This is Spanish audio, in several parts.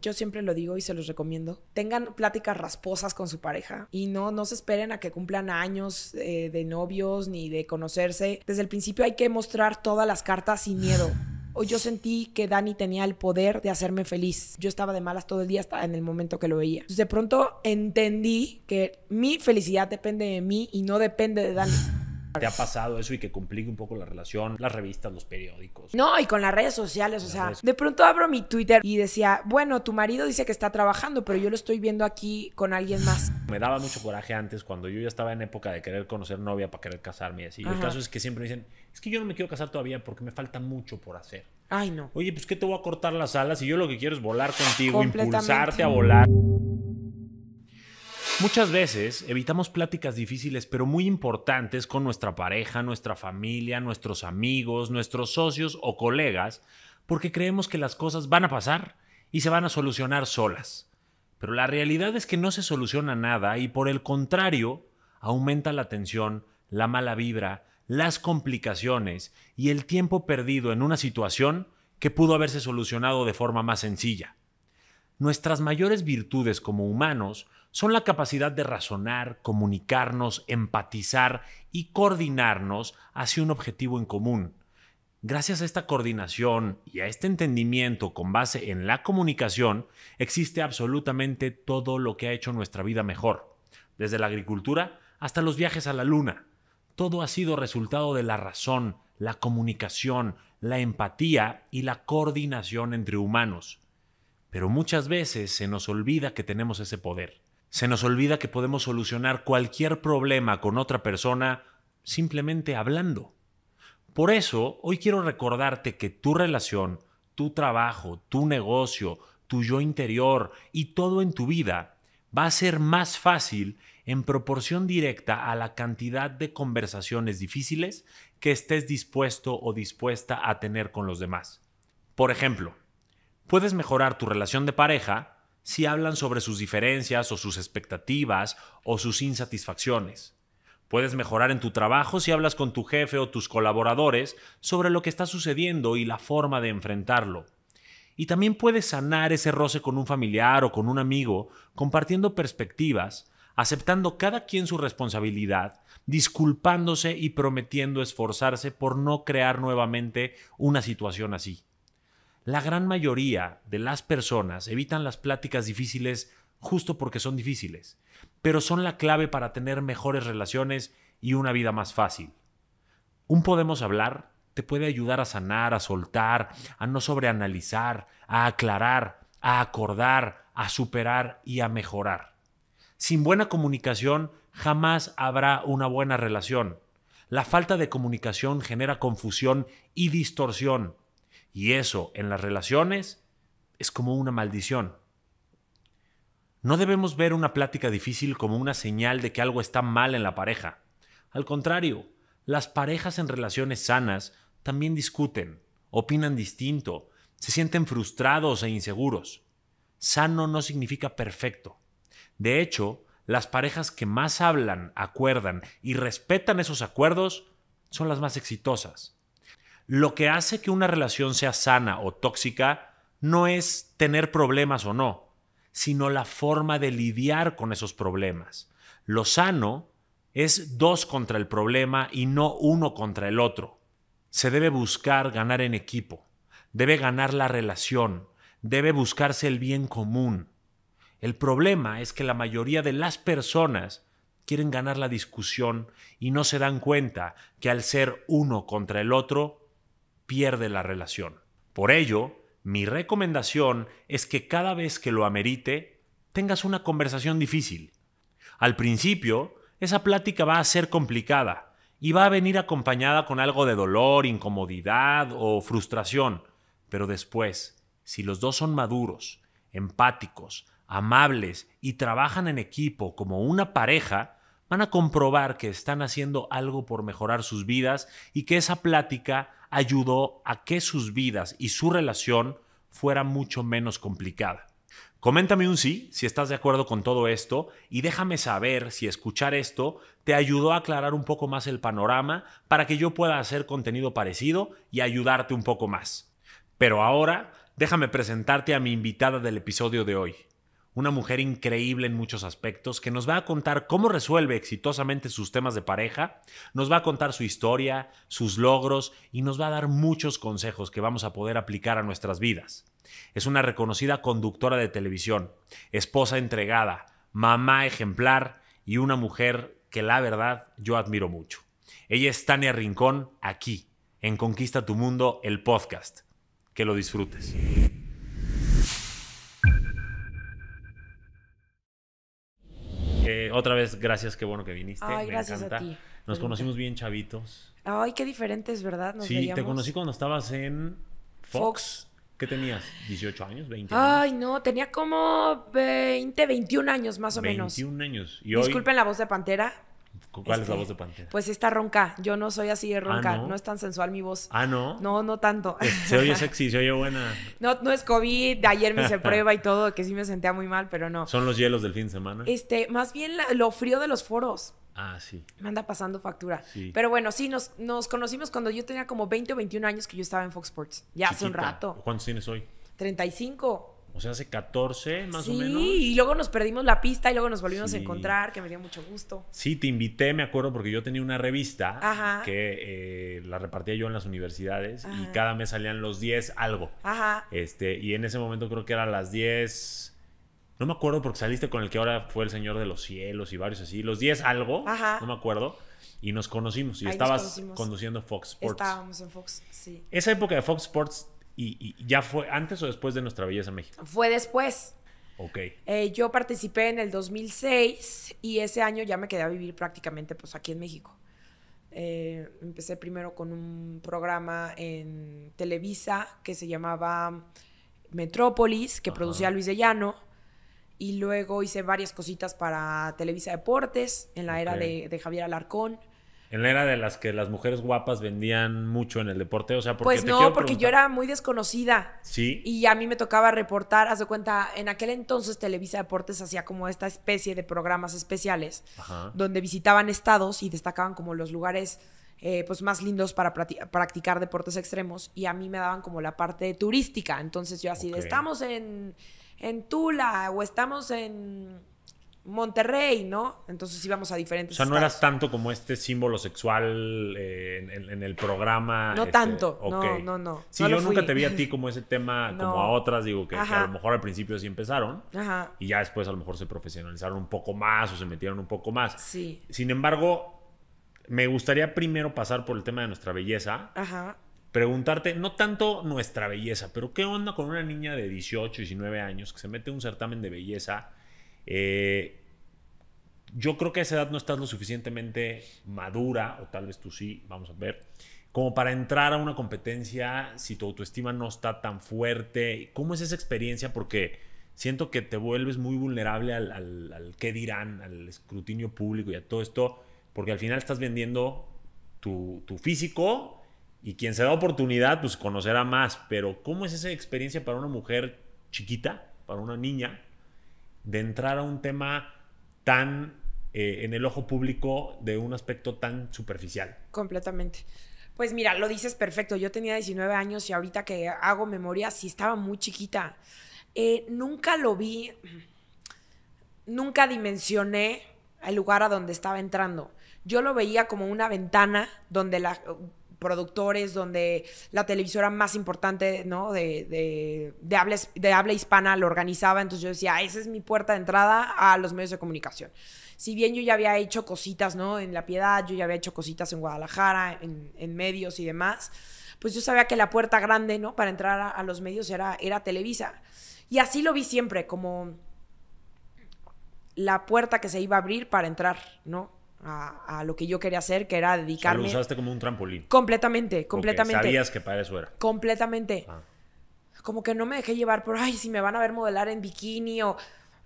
yo siempre lo digo y se los recomiendo. Tengan pláticas rasposas con su pareja y no, no se esperen a que cumplan años eh, de novios ni de conocerse. Desde el principio hay que mostrar todas las cartas sin miedo. Yo sentí que Dani tenía el poder de hacerme feliz. Yo estaba de malas todo el día hasta en el momento que lo veía. De pronto entendí que mi felicidad depende de mí y no depende de Dani. ¿Te ha pasado eso y que complique un poco la relación? Las revistas, los periódicos. No, y con las redes sociales, o sea, de pronto abro mi Twitter y decía, bueno, tu marido dice que está trabajando, pero yo lo estoy viendo aquí con alguien más. Me daba mucho coraje antes cuando yo ya estaba en época de querer conocer novia para querer casarme y así. El caso es que siempre me dicen, es que yo no me quiero casar todavía porque me falta mucho por hacer. Ay, no. Oye, pues ¿qué te voy a cortar las alas? Y yo lo que quiero es volar contigo, impulsarte a volar. Muchas veces evitamos pláticas difíciles pero muy importantes con nuestra pareja, nuestra familia, nuestros amigos, nuestros socios o colegas porque creemos que las cosas van a pasar y se van a solucionar solas. Pero la realidad es que no se soluciona nada y por el contrario aumenta la tensión, la mala vibra, las complicaciones y el tiempo perdido en una situación que pudo haberse solucionado de forma más sencilla. Nuestras mayores virtudes como humanos son la capacidad de razonar, comunicarnos, empatizar y coordinarnos hacia un objetivo en común. Gracias a esta coordinación y a este entendimiento con base en la comunicación, existe absolutamente todo lo que ha hecho nuestra vida mejor, desde la agricultura hasta los viajes a la luna. Todo ha sido resultado de la razón, la comunicación, la empatía y la coordinación entre humanos. Pero muchas veces se nos olvida que tenemos ese poder. Se nos olvida que podemos solucionar cualquier problema con otra persona simplemente hablando. Por eso, hoy quiero recordarte que tu relación, tu trabajo, tu negocio, tu yo interior y todo en tu vida va a ser más fácil en proporción directa a la cantidad de conversaciones difíciles que estés dispuesto o dispuesta a tener con los demás. Por ejemplo, puedes mejorar tu relación de pareja si hablan sobre sus diferencias o sus expectativas o sus insatisfacciones. Puedes mejorar en tu trabajo si hablas con tu jefe o tus colaboradores sobre lo que está sucediendo y la forma de enfrentarlo. Y también puedes sanar ese roce con un familiar o con un amigo, compartiendo perspectivas, aceptando cada quien su responsabilidad, disculpándose y prometiendo esforzarse por no crear nuevamente una situación así. La gran mayoría de las personas evitan las pláticas difíciles justo porque son difíciles, pero son la clave para tener mejores relaciones y una vida más fácil. Un podemos hablar te puede ayudar a sanar, a soltar, a no sobreanalizar, a aclarar, a acordar, a superar y a mejorar. Sin buena comunicación jamás habrá una buena relación. La falta de comunicación genera confusión y distorsión y eso en las relaciones es como una maldición. No debemos ver una plática difícil como una señal de que algo está mal en la pareja. Al contrario, las parejas en relaciones sanas también discuten, opinan distinto, se sienten frustrados e inseguros. Sano no significa perfecto. De hecho, las parejas que más hablan, acuerdan y respetan esos acuerdos son las más exitosas. Lo que hace que una relación sea sana o tóxica no es tener problemas o no, sino la forma de lidiar con esos problemas. Lo sano es dos contra el problema y no uno contra el otro. Se debe buscar ganar en equipo, debe ganar la relación, debe buscarse el bien común. El problema es que la mayoría de las personas quieren ganar la discusión y no se dan cuenta que al ser uno contra el otro, pierde la relación. Por ello, mi recomendación es que cada vez que lo amerite, tengas una conversación difícil. Al principio, esa plática va a ser complicada y va a venir acompañada con algo de dolor, incomodidad o frustración, pero después, si los dos son maduros, empáticos, amables y trabajan en equipo como una pareja, van a comprobar que están haciendo algo por mejorar sus vidas y que esa plática ayudó a que sus vidas y su relación fuera mucho menos complicada. Coméntame un sí si estás de acuerdo con todo esto y déjame saber si escuchar esto te ayudó a aclarar un poco más el panorama para que yo pueda hacer contenido parecido y ayudarte un poco más. Pero ahora déjame presentarte a mi invitada del episodio de hoy. Una mujer increíble en muchos aspectos que nos va a contar cómo resuelve exitosamente sus temas de pareja, nos va a contar su historia, sus logros y nos va a dar muchos consejos que vamos a poder aplicar a nuestras vidas. Es una reconocida conductora de televisión, esposa entregada, mamá ejemplar y una mujer que la verdad yo admiro mucho. Ella es Tania Rincón aquí, en Conquista tu Mundo, el podcast. Que lo disfrutes. Otra vez, gracias, qué bueno que viniste. Ay, Me gracias a encanta. ti, Nos Felipe. conocimos bien chavitos. Ay, qué diferentes, ¿verdad? Nos sí, te veíamos. conocí cuando estabas en Fox. Fox. ¿Qué tenías? ¿18 años? ¿20 años? Ay, no, tenía como 20, 21 años más o menos. 21 años. ¿Y hoy Disculpen la voz de Pantera. Cuál es la este, voz de Pantera? Pues está ronca. Yo no soy así de ronca. ¿no? ¿no? es tan sensual mi voz. ah, ¿no? No, no tanto. Se oye sexy, se oye buena. No, no es COVID. Ayer me hice prueba y todo, que sí me sentía muy mal, pero no. Son los hielos del fin de semana. Este, más bien la- lo frío de los foros. Ah, sí. Me anda pasando factura. Sí. Pero bueno, sí, nos, nos conocimos cuando yo tenía como 20 o 21 años que yo estaba en Fox Sports. Ya hace un rato. ¿Cuántos tienes hoy? 35. O sea, hace 14 más sí, o menos. y luego nos perdimos la pista y luego nos volvimos Sí. a encontrar, que me dio mucho gusto. Sí, te invité, me acuerdo, porque yo tenía una revista Ajá. que eh, la repartía yo en las universidades y cada mes salían los 10 algo. Ajá. Este, y en ese momento creo que eran las 10. No me acuerdo porque saliste con el que ahora fue el Señor de los Cielos y varios así. Los 10 algo, Ajá. no me acuerdo. Y nos conocimos. Y Ahí estabas conduciendo Fox Sports. Estábamos en Fox, sí. Esa época de Fox Sports, y, y ya fue antes o después de Nuestra Belleza México? Fue después. Ok. Eh, yo participé en el 2006 y ese año ya me quedé a vivir prácticamente pues aquí en México. Eh, empecé primero con un programa en Televisa que se llamaba Metrópolis, que Ajá. producía Luis de Llano. Y luego hice varias cositas para Televisa Deportes en la era de Javier Alarcón. En la era de las que las mujeres guapas vendían mucho en el deporte, o sea, porque Pues te no, porque yo era muy desconocida. Sí. Y a mí me tocaba reportar, haz de cuenta, en aquel entonces Televisa Deportes hacía como esta especie de programas especiales Ajá. donde visitaban estados y destacaban como los lugares eh, pues más lindos para practicar deportes extremos y a mí me daban como la parte turística. Entonces yo así de estamos en, en Tula o estamos en Monterrey, ¿no? Entonces íbamos a O diferentes sea, no estados. eras tanto como este símbolo sexual eh, en, en- en el programa. No este, tanto, no, no, no. Sí, no yo nunca fui. te vi a ti como ese tema, como a otras, digo, que, que a lo mejor al principio sí empezaron Ajá, y ya después a lo mejor se profesionalizaron un poco más o se metieron un poco más. sí. Sin embargo, me gustaría primero pasar por el tema de nuestra belleza, Ajá. preguntarte, no tanto nuestra belleza, pero qué onda con una niña de 18, 19 años que se mete a un certamen de belleza. Eh, yo creo que a esa edad no estás lo suficientemente madura, o tal vez tú sí, vamos a ver, como para entrar a una competencia si tu autoestima no está tan fuerte. ¿Cómo es esa experiencia? Porque siento que te vuelves muy vulnerable al, al, qué dirán, al escrutinio público y a todo esto, porque al final estás vendiendo tu, tu físico y quien se da oportunidad, pues conocerá más. Pero ¿cómo es esa experiencia para una mujer chiquita, para una niña, de entrar a un tema tan eh, en el ojo público de un aspecto tan superficial? Completamente. Pues mira, lo dices perfecto. Yo tenía 19 años y ahorita que hago memoria, sí estaba muy chiquita. Eh, nunca lo vi, nunca dimensioné el lugar a donde estaba entrando. Yo lo veía como una ventana donde la productores, donde la televisora más importante, ¿no? De, de, habla, de habla hispana lo organizaba. Entonces yo decía, "Ah, esa es mi puerta de entrada a los medios de comunicación. Si bien yo ya había hecho cositas, ¿no? En La Piedad, yo ya había hecho cositas en Guadalajara, en, en medios y demás, pues yo sabía que la puerta grande, ¿no? Para entrar a, a los medios era, era Televisa. Y así lo vi siempre, como la puerta que se iba a abrir para entrar, ¿no? A, a lo que yo quería hacer, que era O sea, lo dedicarme usaste como un trampolín. completamente, completamente. sabías que para eso era. Completamente. Ah. Como que no me dejé llevar por, ay, si me van a ver modelar en bikini o...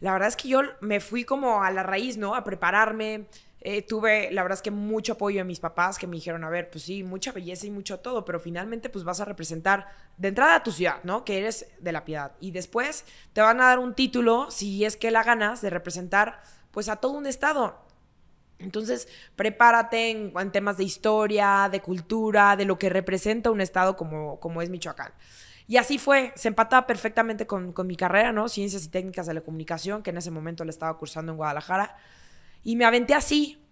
La verdad es que yo me fui como a la raíz, ¿no? A prepararme. Eh, tuve, la verdad es que mucho apoyo de mis papás que me dijeron, a ver, pues sí, mucha belleza y mucho todo, pero finalmente pues vas a representar de entrada a tu ciudad, ¿no? Que eres de la piedad. Y después te van a dar un título, si es que la ganas, de representar pues a todo un estado. Entonces, prepárate en, en temas de historia, de cultura, de lo que representa un estado como, como es Michoacán. Y así fue, se empataba perfectamente con, con mi carrera, ¿no? Ciencias y técnicas de la comunicación, que en ese momento le estaba cursando en Guadalajara. Y me aventé así.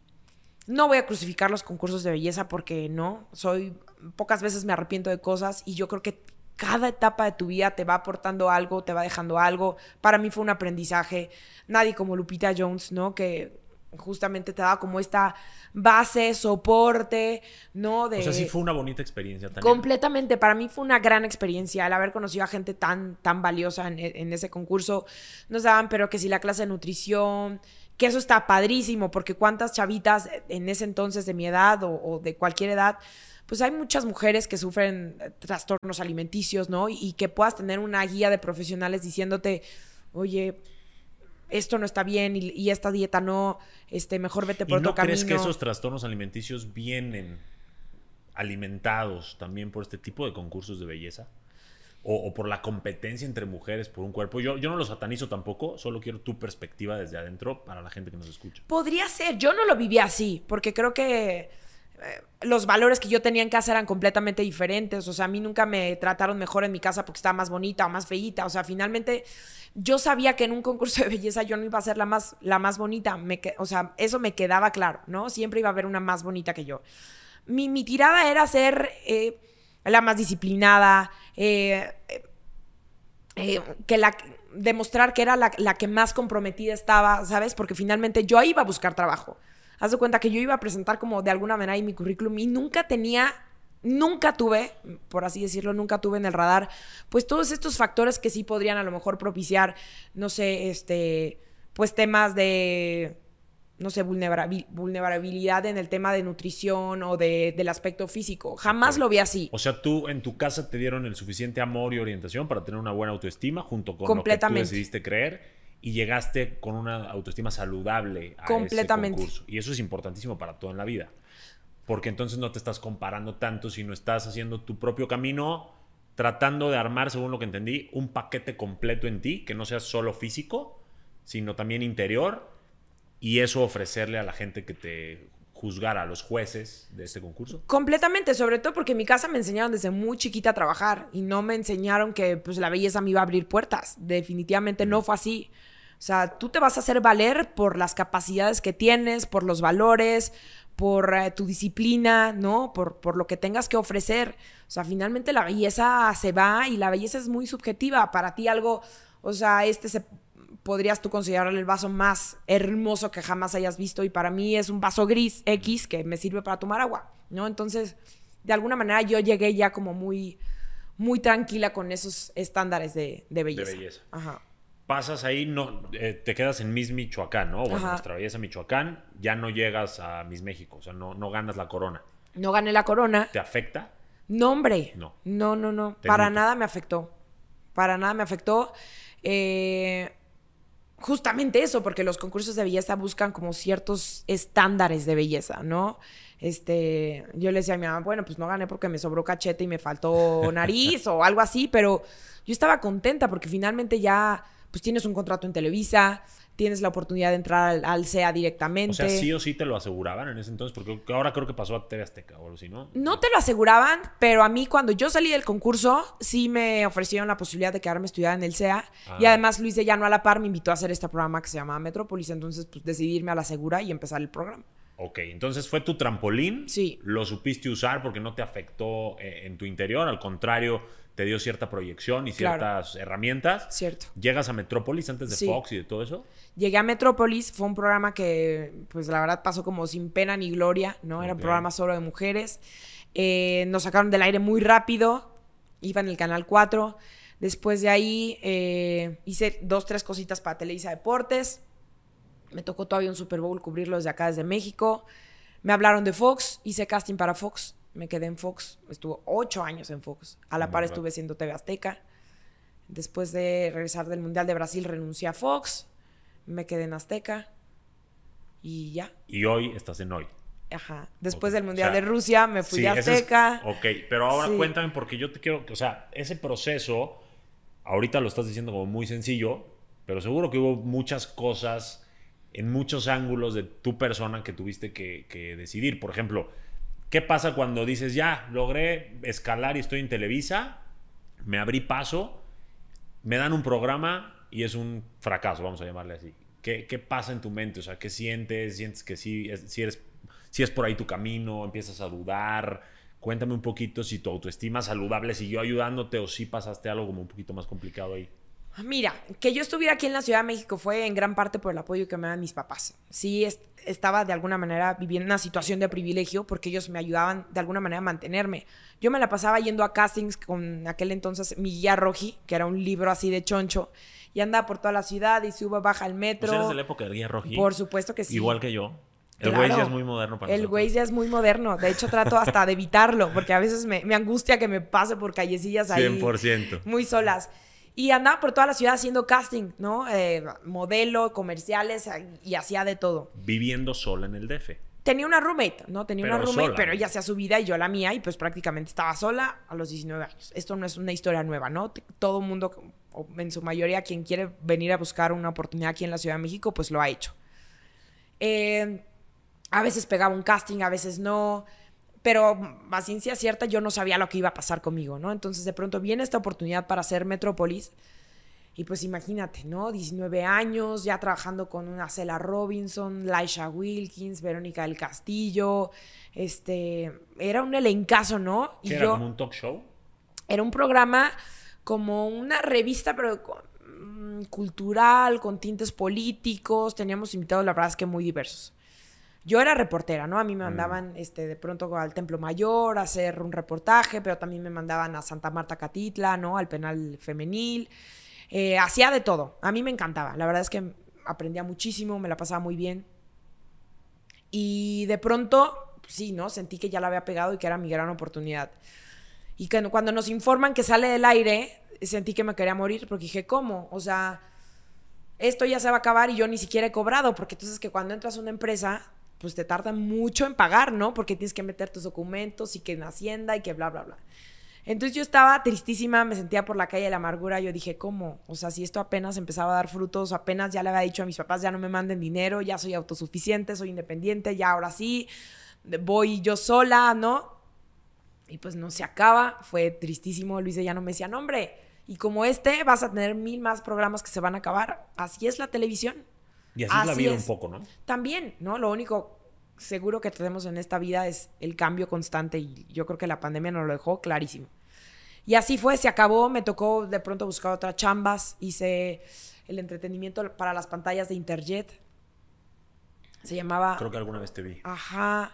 No voy a crucificar los concursos de belleza porque no, soy, pocas veces me arrepiento de cosas y yo creo que cada etapa de tu vida te va aportando algo, te va dejando algo. Para mí fue un aprendizaje. Nadie como Lupita Jones, ¿no? Que justamente te daba como esta base, soporte, ¿no? De, o sea, sí fue una bonita experiencia también. Completamente, para mí fue una gran experiencia el haber conocido a gente tan, tan valiosa en, en ese concurso. Nos daban, pero que si la clase de nutrición, que eso está padrísimo, porque cuántas chavitas en ese entonces de mi edad o, de cualquier edad, pues hay muchas mujeres que sufren trastornos alimenticios, ¿no? Y, que puedas tener una guía de profesionales diciéndote, oye, esto no está bien y, esta dieta no, este, mejor vete por ¿Y no crees que esos trastornos alimenticios vienen alimentados también por este tipo de concursos de belleza? o, por la competencia entre mujeres por un cuerpo. Yo, yo no lo satanizo tampoco, solo quiero tu perspectiva desde adentro para la gente que nos escucha. Podría ser, yo no lo viví así, porque creo que eh, los valores que yo tenía en casa eran completamente diferentes. O sea, a mí nunca me trataron mejor en mi casa porque estaba más bonita o más feíta. O sea, finalmente yo sabía que en un concurso de belleza yo no iba a ser la más, la más bonita. Me, o sea, eso me quedaba claro, ¿no? Siempre iba a haber una más bonita que yo. Mi, mi tirada era ser eh, la más disciplinada, eh, eh, que la demostrar que era la, que más comprometida estaba, ¿sabes? Porque finalmente yo iba a buscar trabajo. Haz de cuenta que yo iba a presentar como de alguna manera en mi currículum y nunca tenía, nunca tuve, por así decirlo, nunca tuve en el radar, pues todos estos factores que sí podrían a lo mejor propiciar, no sé, este, pues temas de no sé, vulnerabilidad en el tema de nutrición o de, del aspecto físico. Jamás lo vi así. O sea, tú en tu casa te dieron el suficiente amor y orientación para tener una buena autoestima junto con lo que tú decidiste creer y llegaste con una autoestima saludable a Completamente. ese concurso. Y eso es importantísimo para todo en la vida. Porque entonces no te estás comparando tanto, sino estás haciendo tu propio camino, tratando de armar, según lo que entendí, un paquete completo en ti, que no sea solo físico, sino también interior y eso ofrecerle a la gente que te juzgara, a los jueces de este concurso? Completamente, sobre todo porque en mi casa me enseñaron desde muy chiquita a trabajar y no me enseñaron que pues la belleza me iba a abrir puertas. Definitivamente no fue así. O sea, tú te vas a hacer valer por las capacidades que tienes, por los valores, por eh, tu disciplina, ¿no? Por, por lo que tengas que ofrecer. O sea, finalmente la belleza se va y la belleza es muy subjetiva. Para ti algo, o sea, este se podrías tú considerar el vaso más hermoso que jamás hayas visto y para mí es un vaso gris X que me sirve para tomar agua, ¿no? Entonces, de alguna manera yo llegué ya como muy, muy tranquila con esos estándares de, belleza. De belleza. Ajá. Pasas ahí, no, eh, te quedas en Miss Michoacán, ¿no? Bueno, nuestra belleza Michoacán, ya no llegas a Miss México, o sea, no, no ganas la corona. No gané la corona. ¿Te afecta? No, hombre. No. No, no, no. Para nada me afectó. Para nada me afectó. Eh, justamente eso, porque los concursos de belleza buscan como ciertos estándares de belleza, ¿no? Este, yo le decía a mi mamá, bueno, pues no gané porque me sobró cachete y me faltó nariz o algo así, pero yo estaba contenta porque finalmente ya, pues tienes un contrato en Televisa, tienes la oportunidad de entrar al, CEA directamente. O sea, sí o sí te lo aseguraban en ese entonces, porque ahora creo que pasó a TV Azteca o algo así, ¿no? No te lo aseguraban, pero a mí cuando yo salí del concurso, sí me ofrecieron la posibilidad de quedarme estudiada en el CEA. Y ah. además Luis de Llano a la par me invitó a hacer este programa que se llama Metrópolis. Entonces, pues decidirme a la segura y empezar el programa. Ok, entonces fue tu trampolín. Sí. Lo supiste usar porque no te afectó eh, en tu interior, al contrario, te dio cierta proyección y ciertas herramientas. Cierto. ¿Llegas a Metrópolis antes de Fox y de todo eso? Llegué a Metrópolis, fue un programa que, pues la verdad, pasó como sin pena ni gloria, ¿no? Era un programa solo de mujeres. Eh, nos sacaron del aire muy rápido, iba en el Canal 4. Después de ahí eh, hice dos, tres cositas para Televisa Deportes. Me tocó todavía un Super Bowl cubrirlo desde acá, desde México. Me hablaron de Fox, hice casting para Fox me quedé en Fox, estuvo ocho años en Fox. A la par estuve siendo TV Azteca. Después de regresar del Mundial de Brasil, renuncié a Fox, me quedé en Azteca y ya. Y hoy estás en hoy. Ajá. Después del Mundial de Rusia me fui a Azteca. ok, pero ahora cuéntame porque yo te quiero, o sea, ese proceso, ahorita lo estás diciendo como muy sencillo, pero seguro que hubo muchas cosas en muchos ángulos de tu persona que tuviste que, que decidir. Por ejemplo, ¿Qué pasa cuando dices, ya, logré escalar y estoy en Televisa? me abrí paso, me dan un programa y es un fracaso, vamos a llamarle así. ¿Qué, pasa en tu mente? O sea, ¿qué sientes? ¿Sientes que sí, es, si, eres, si es por ahí tu camino? ¿Empiezas a dudar? Cuéntame un poquito si tu autoestima saludable siguió ayudándote o si pasaste algo como un poquito más complicado ahí. Mira, que yo estuviera aquí en la Ciudad de México fue en gran parte por el apoyo que me dan mis papás. Sí, estaba de alguna manera viviendo una situación de privilegio porque ellos me ayudaban de alguna manera a mantenerme. Yo me la pasaba yendo a castings con aquel entonces mi guía Roji, que era un libro así de choncho, y andaba por toda la ciudad y sube, baja al metro. ¿Eres de la época del guía Roji? Por supuesto que sí. Igual que yo. El güey ya es muy moderno para El güey ya es muy moderno. De hecho, trato hasta de evitarlo, porque a veces me, me angustia que me pase por callecillas ahí. 100%. Muy solas. Y andaba por toda la ciudad haciendo casting, ¿no? Eh, modelo, comerciales y hacía de todo. Viviendo sola en el DF. Tenía una roommate, ¿no? Tenía una roommate, pero ella hacía su vida y yo la mía y pues prácticamente estaba sola a los 19 años. Esto no es una historia nueva, ¿no? Todo mundo, en su mayoría, quien quiere venir a buscar una oportunidad aquí en la Ciudad de México, pues lo ha hecho. Eh, a veces pegaba un casting, a veces no, pero a ciencia cierta yo no sabía lo que iba a pasar conmigo, ¿no? Entonces de pronto viene esta oportunidad para hacer Metrópolis y pues imagínate, ¿no? 19 años, ya trabajando con una Cela Robinson, Laisha Wilkins, Verónica del Castillo, este, era un elencazo, ¿no? Y era como un talk show? Era un programa como una revista, pero mm, cultural, con tintes políticos, teníamos invitados, la verdad es que muy diversos yo era reportera, ¿no? A mí me mm. mandaban este, de pronto al Templo Mayor a hacer un reportaje, pero también me mandaban a Santa Marta Catitla, ¿no? Al penal femenil. Eh, hacía de todo. A mí me encantaba. La verdad es que aprendía muchísimo, me la pasaba muy bien. Y de pronto, sí, ¿no? Sentí que ya la había pegado y que era mi gran oportunidad. Y que cuando nos informan que sale del aire, sentí que me quería morir porque dije, ¿cómo? O sea, esto ya se va a acabar y yo ni siquiera he cobrado, porque entonces que cuando entras a una empresa pues te tarda mucho en pagar, ¿no? Porque tienes que meter tus documentos y que en Hacienda y que bla, bla, bla. Entonces yo estaba tristísima, me sentía por la calle de la amargura. Yo dije, ¿cómo? O sea, si esto apenas empezaba a dar frutos, apenas ya le había dicho a mis papás, ya no me manden dinero, ya soy autosuficiente, soy independiente, ya ahora sí, voy yo sola, ¿no? Y pues no se acaba, fue tristísimo. Luis ya no me decía, no, y como este, vas a tener mil más programas que se van a acabar. Así es la televisión. Y así, es la vida un poco, ¿no? También, ¿no? Lo único seguro que tenemos en esta vida es el cambio constante y yo creo que la pandemia nos lo dejó clarísimo. Y así fue, se acabó, me tocó de pronto buscar otras chambas, hice el entretenimiento para las pantallas de Interjet. Se llamaba... Creo que alguna vez te vi. Ajá.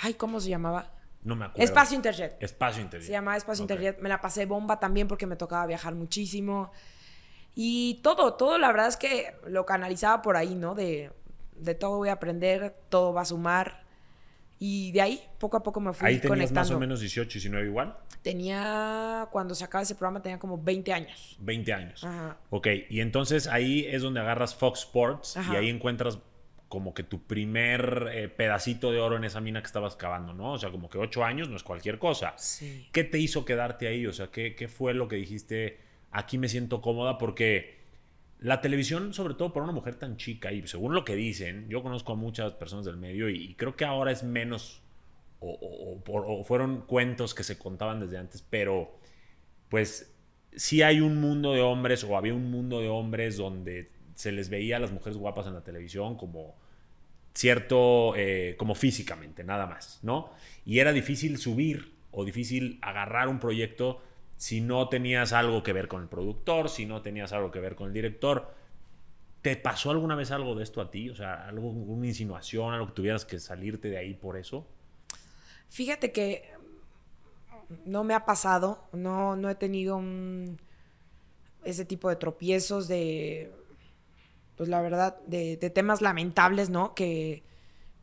Ay, ¿cómo se llamaba? No me acuerdo. Espacio Interjet. Espacio Interjet. Se llamaba Espacio Interjet. Me la pasé bomba también porque me tocaba viajar muchísimo. Y todo, todo la verdad es que lo canalizaba por ahí, ¿no? De, de todo voy a aprender, todo va a sumar. Y de ahí, poco a poco me fui ¿Ahí tenías conectando. más o menos 18, 19 igual? Tenía, cuando se acaba ese programa, tenía como 20 años. 20 años. Ajá. Ok, y entonces ahí es donde agarras Fox Sports y ahí encuentras como que tu primer eh, pedacito de oro en esa mina que estabas cavando, ¿no? O sea, como que 8 años no es cualquier cosa. Sí. ¿Qué te hizo quedarte ahí? O sea, ¿qué, qué fue lo que dijiste? Aquí me siento cómoda porque la televisión, sobre todo para una mujer tan chica, y según lo que dicen, yo conozco a muchas personas del medio y, creo que ahora es menos, o, fueron cuentos que se contaban desde antes, pero pues sí hay un mundo de hombres, o había un mundo de hombres donde se les veía a las mujeres guapas en la televisión como cierto, eh, como físicamente, nada más, ¿no? Y era difícil subir o difícil agarrar un proyecto si no tenías algo que ver con el productor, si no tenías algo que ver con el director. ¿Te pasó alguna vez algo de esto a ti? O sea, algo, una insinuación, algo que tuvieras que salirte de ahí por eso. Fíjate que no me ha pasado, no, no he tenido ese tipo de tropiezos, de, pues la verdad, de, temas lamentables, ¿no? Que,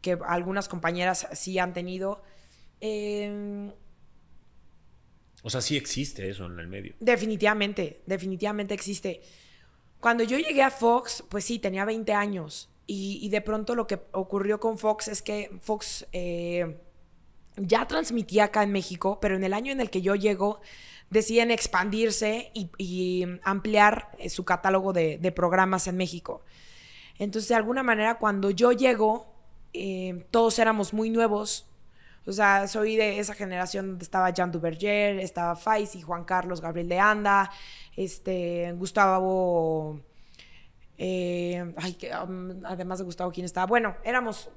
que, algunas compañeras sí han tenido. Eh, o sea, sí existe eso en el medio. Definitivamente, definitivamente existe. Cuando yo llegué a Fox, pues sí, tenía 20 años. Y, de pronto lo que ocurrió con Fox es que Fox eh, ya transmitía acá en México, pero en el año en el que yo llego, deciden expandirse y, ampliar eh, su catálogo de, programas en México. Entonces, de alguna manera, cuando yo llego, eh, todos éramos muy nuevos, O sea, soy de esa generación donde estaba Jean Duverger, estaba Faisy, Juan Carlos, Gabriel de Anda, este, Gustavo... Eh, que, um, además de Gustavo, ¿quién estaba? Bueno, éramos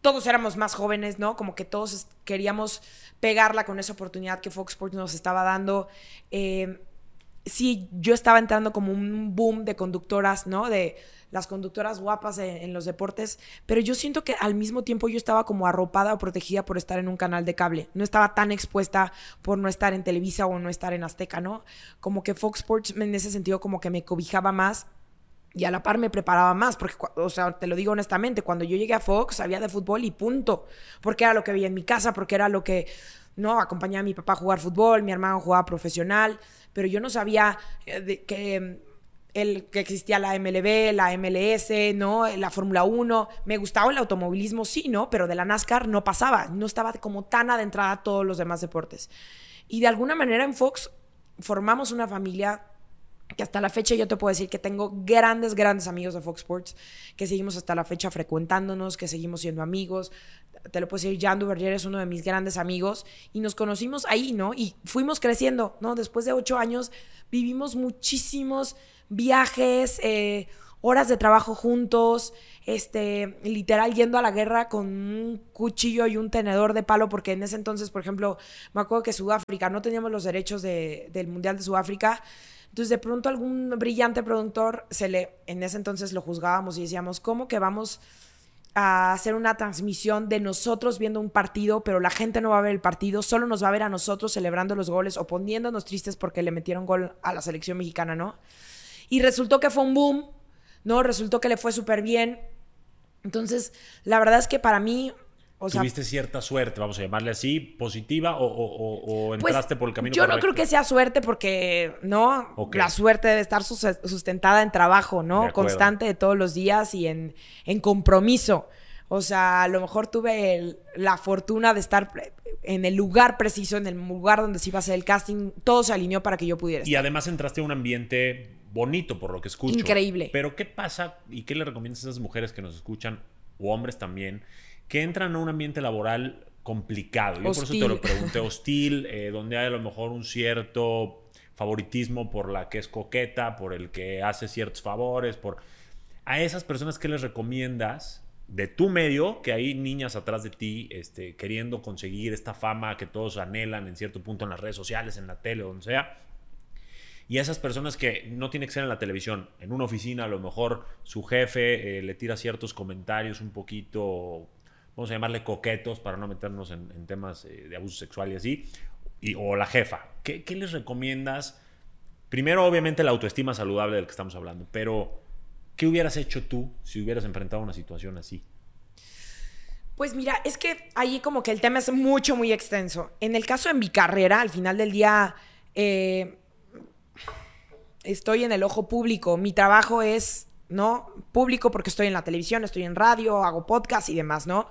todos éramos más jóvenes, ¿no? Como que todos queríamos pegarla con esa oportunidad que Fox Sports nos estaba dando. Eh, sí, yo estaba entrando como un boom de conductoras, ¿no? De las conductoras guapas en, los deportes, pero yo siento que al mismo tiempo yo estaba como arropada o protegida por estar en un canal de cable. No estaba tan expuesta por no estar en Televisa o no estar en Azteca, ¿no? Como que Fox Sports en ese sentido como que me cobijaba más y a la par me preparaba más, porque, o sea, te lo digo honestamente, cuando yo llegué a Fox sabía de fútbol y punto, porque era lo que veía en mi casa, porque era lo que, no, acompañaba a mi papá a jugar fútbol, mi hermano jugaba profesional, pero yo no sabía eh, que, que existía la MLB, la MLS, ¿no? La Fórmula 1. Me gustaba el automovilismo, sí, ¿no? Pero de la NASCAR no pasaba, no estaba como tan adentrada a todos los demás deportes. Y de alguna manera en Fox formamos una familia que hasta la fecha yo te puedo decir que tengo grandes, grandes amigos de Fox Sports, que seguimos hasta la fecha frecuentándonos, que seguimos siendo amigos. Te lo puedo decir, Jan Duverger es uno de mis grandes amigos y nos conocimos ahí, ¿no? Y fuimos creciendo, ¿no? Después de ocho años vivimos muchísimos viajes, eh, horas de trabajo juntos, este, literal yendo a la guerra con un cuchillo y un tenedor de palo, porque en ese entonces, por ejemplo, me acuerdo que Sudáfrica, no teníamos los derechos del Mundial de Sudáfrica, entonces, de pronto algún brillante productor se le, en ese entonces lo juzgábamos y decíamos, ¿cómo que vamos a hacer una transmisión de nosotros viendo un partido, pero la gente no va a ver el partido, solo nos va a ver a nosotros celebrando los goles o poniéndonos tristes porque le metieron gol a la selección mexicana, ¿no? Y resultó que fue un boom, ¿no? Resultó que le fue súper bien. Entonces, la verdad es que para mí Tuviste cierta suerte, vamos a llamarle así, positiva o, pues, entraste por el camino Yo no creo que sea suerte porque, ¿no? La suerte debe estar sustentada en trabajo, ¿no? Constante de todos los días y en, en compromiso. O sea, a lo mejor tuve la fortuna de estar en el lugar preciso, en el lugar donde se iba a hacer el casting. Todo se alineó para que yo pudiera Y además entraste a un ambiente bonito, por lo que escucho. Increíble. Pero ¿qué pasa y qué le recomiendas a esas mujeres que nos escuchan, o hombres también, que entran a un ambiente laboral complicado. Yo por eso te lo pregunté, hostil, eh, donde hay a lo mejor un cierto favoritismo por la que es coqueta, por el que hace ciertos favores, por... A esas personas, ¿qué les recomiendas de tu medio, que hay niñas atrás de ti este, queriendo conseguir esta fama que todos anhelan en cierto punto en las redes sociales, en la tele, donde sea? Y esas personas que no tiene que ser en la televisión, en una oficina a lo mejor su jefe eh, le tira ciertos comentarios un poquito vamos a llamarle coquetos para no meternos en, temas eh, de abuso sexual y así, y, o la jefa. ¿Qué, les recomiendas? Primero, obviamente, la autoestima saludable del que estamos hablando, pero ¿qué hubieras hecho tú si hubieras enfrentado una situación así? Pues mira, es que ahí como que el tema es mucho, muy extenso. En el caso de mi carrera, al final del día, eh, estoy en el ojo público. Mi trabajo es ¿no? Público porque estoy en la televisión, estoy en radio, hago podcast y demás, ¿no?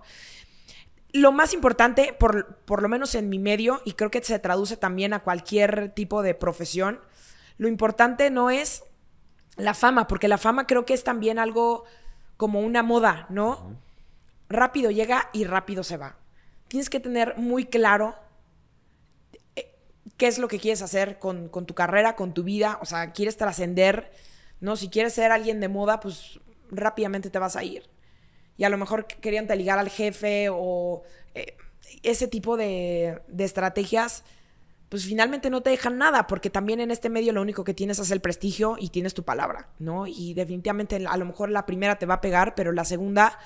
Lo más importante, por, por lo menos en mi medio, y creo que se traduce también a cualquier tipo de profesión, lo importante no es la fama, porque la fama creo que es también algo como una moda, ¿no? Rápido llega y rápido se va. Tienes que tener muy claro qué es lo que quieres hacer con, con tu carrera, con tu vida, o sea, quieres trascender ¿no? Si quieres ser alguien de moda, pues rápidamente te vas a ir. Y a lo mejor querían te ligar al jefe o eh, ese tipo de, estrategias, pues finalmente no te dejan nada, porque también en este medio lo único que tienes es el prestigio y tienes tu palabra, ¿no? Y definitivamente a lo mejor la primera te va a pegar, pero la segunda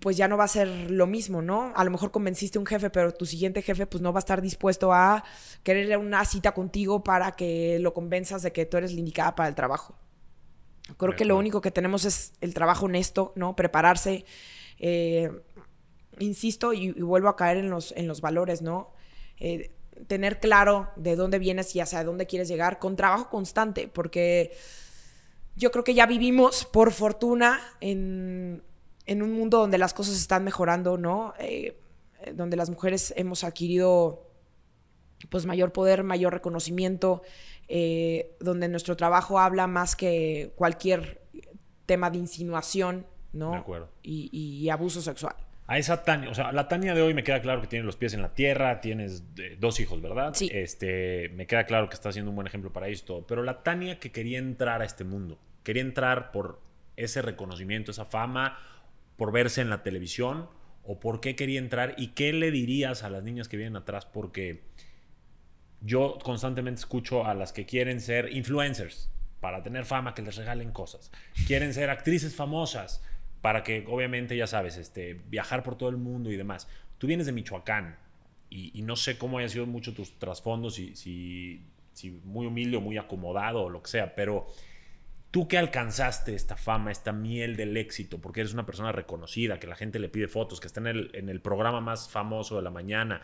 pues ya no va a ser lo mismo, ¿no? A lo mejor convenciste a un jefe, pero tu siguiente jefe pues no va a estar dispuesto a querer una cita contigo para que lo convenzas de que tú eres la indicada para el trabajo. Creo que lo único que tenemos es el trabajo honesto, ¿no? Prepararse. Eh, insisto y, vuelvo a caer en los, en los valores, ¿no? Eh, tener claro de dónde vienes y hacia dónde quieres llegar con trabajo constante, porque yo creo que ya vivimos, por fortuna, en en un mundo donde las cosas están mejorando, ¿no? Eh, donde las mujeres hemos adquirido pues mayor poder, mayor reconocimiento, eh, donde nuestro trabajo habla más que cualquier tema de insinuación, ¿no? De acuerdo. Y, abuso sexual. a esa Tania, o sea, la Tania de hoy me queda claro que tiene los pies en la tierra, tienes eh, dos hijos, ¿verdad? Sí. Este, me queda claro que está siendo un buen ejemplo para esto, pero la Tania que quería entrar a este mundo, quería entrar por ese reconocimiento, esa fama, por verse en la televisión, o por qué quería entrar y qué le dirías a las niñas que vienen atrás, porque yo constantemente escucho a las que quieren ser influencers para tener fama, que les regalen cosas, quieren ser actrices famosas para que obviamente, ya sabes, este, viajar por todo el mundo y demás. Tú vienes de Michoacán y, no sé cómo haya sido mucho tus trasfondos, si, si, si muy humilde o muy acomodado o lo que sea, pero tú que alcanzaste esta fama, esta miel del éxito, porque eres una persona reconocida, que la gente le pide fotos, que está en el, en el programa más famoso de la mañana,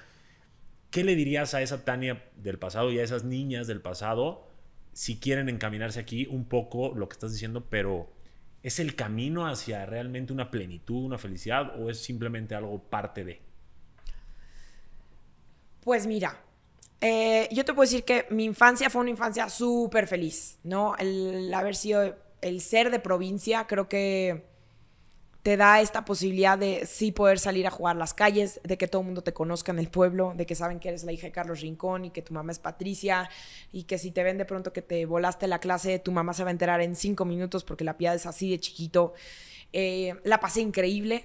¿qué le dirías a esa Tania del pasado y a esas niñas del pasado si quieren encaminarse aquí un poco lo que estás diciendo, pero ¿Es el camino hacia realmente una plenitud, una felicidad o es simplemente algo parte de? Pues mira, eh, yo te puedo decir que mi infancia fue una infancia súper feliz, ¿no? El haber sido, el ser de provincia, creo que te da esta posibilidad de sí poder salir a jugar las calles, de que todo el mundo te conozca en el pueblo, de que saben que eres la hija de Carlos Rincón y que tu mamá es Patricia y que si te ven de pronto que te volaste la clase, tu mamá se va a enterar en cinco minutos porque la piada es así de chiquito. Eh, la pasé increíble.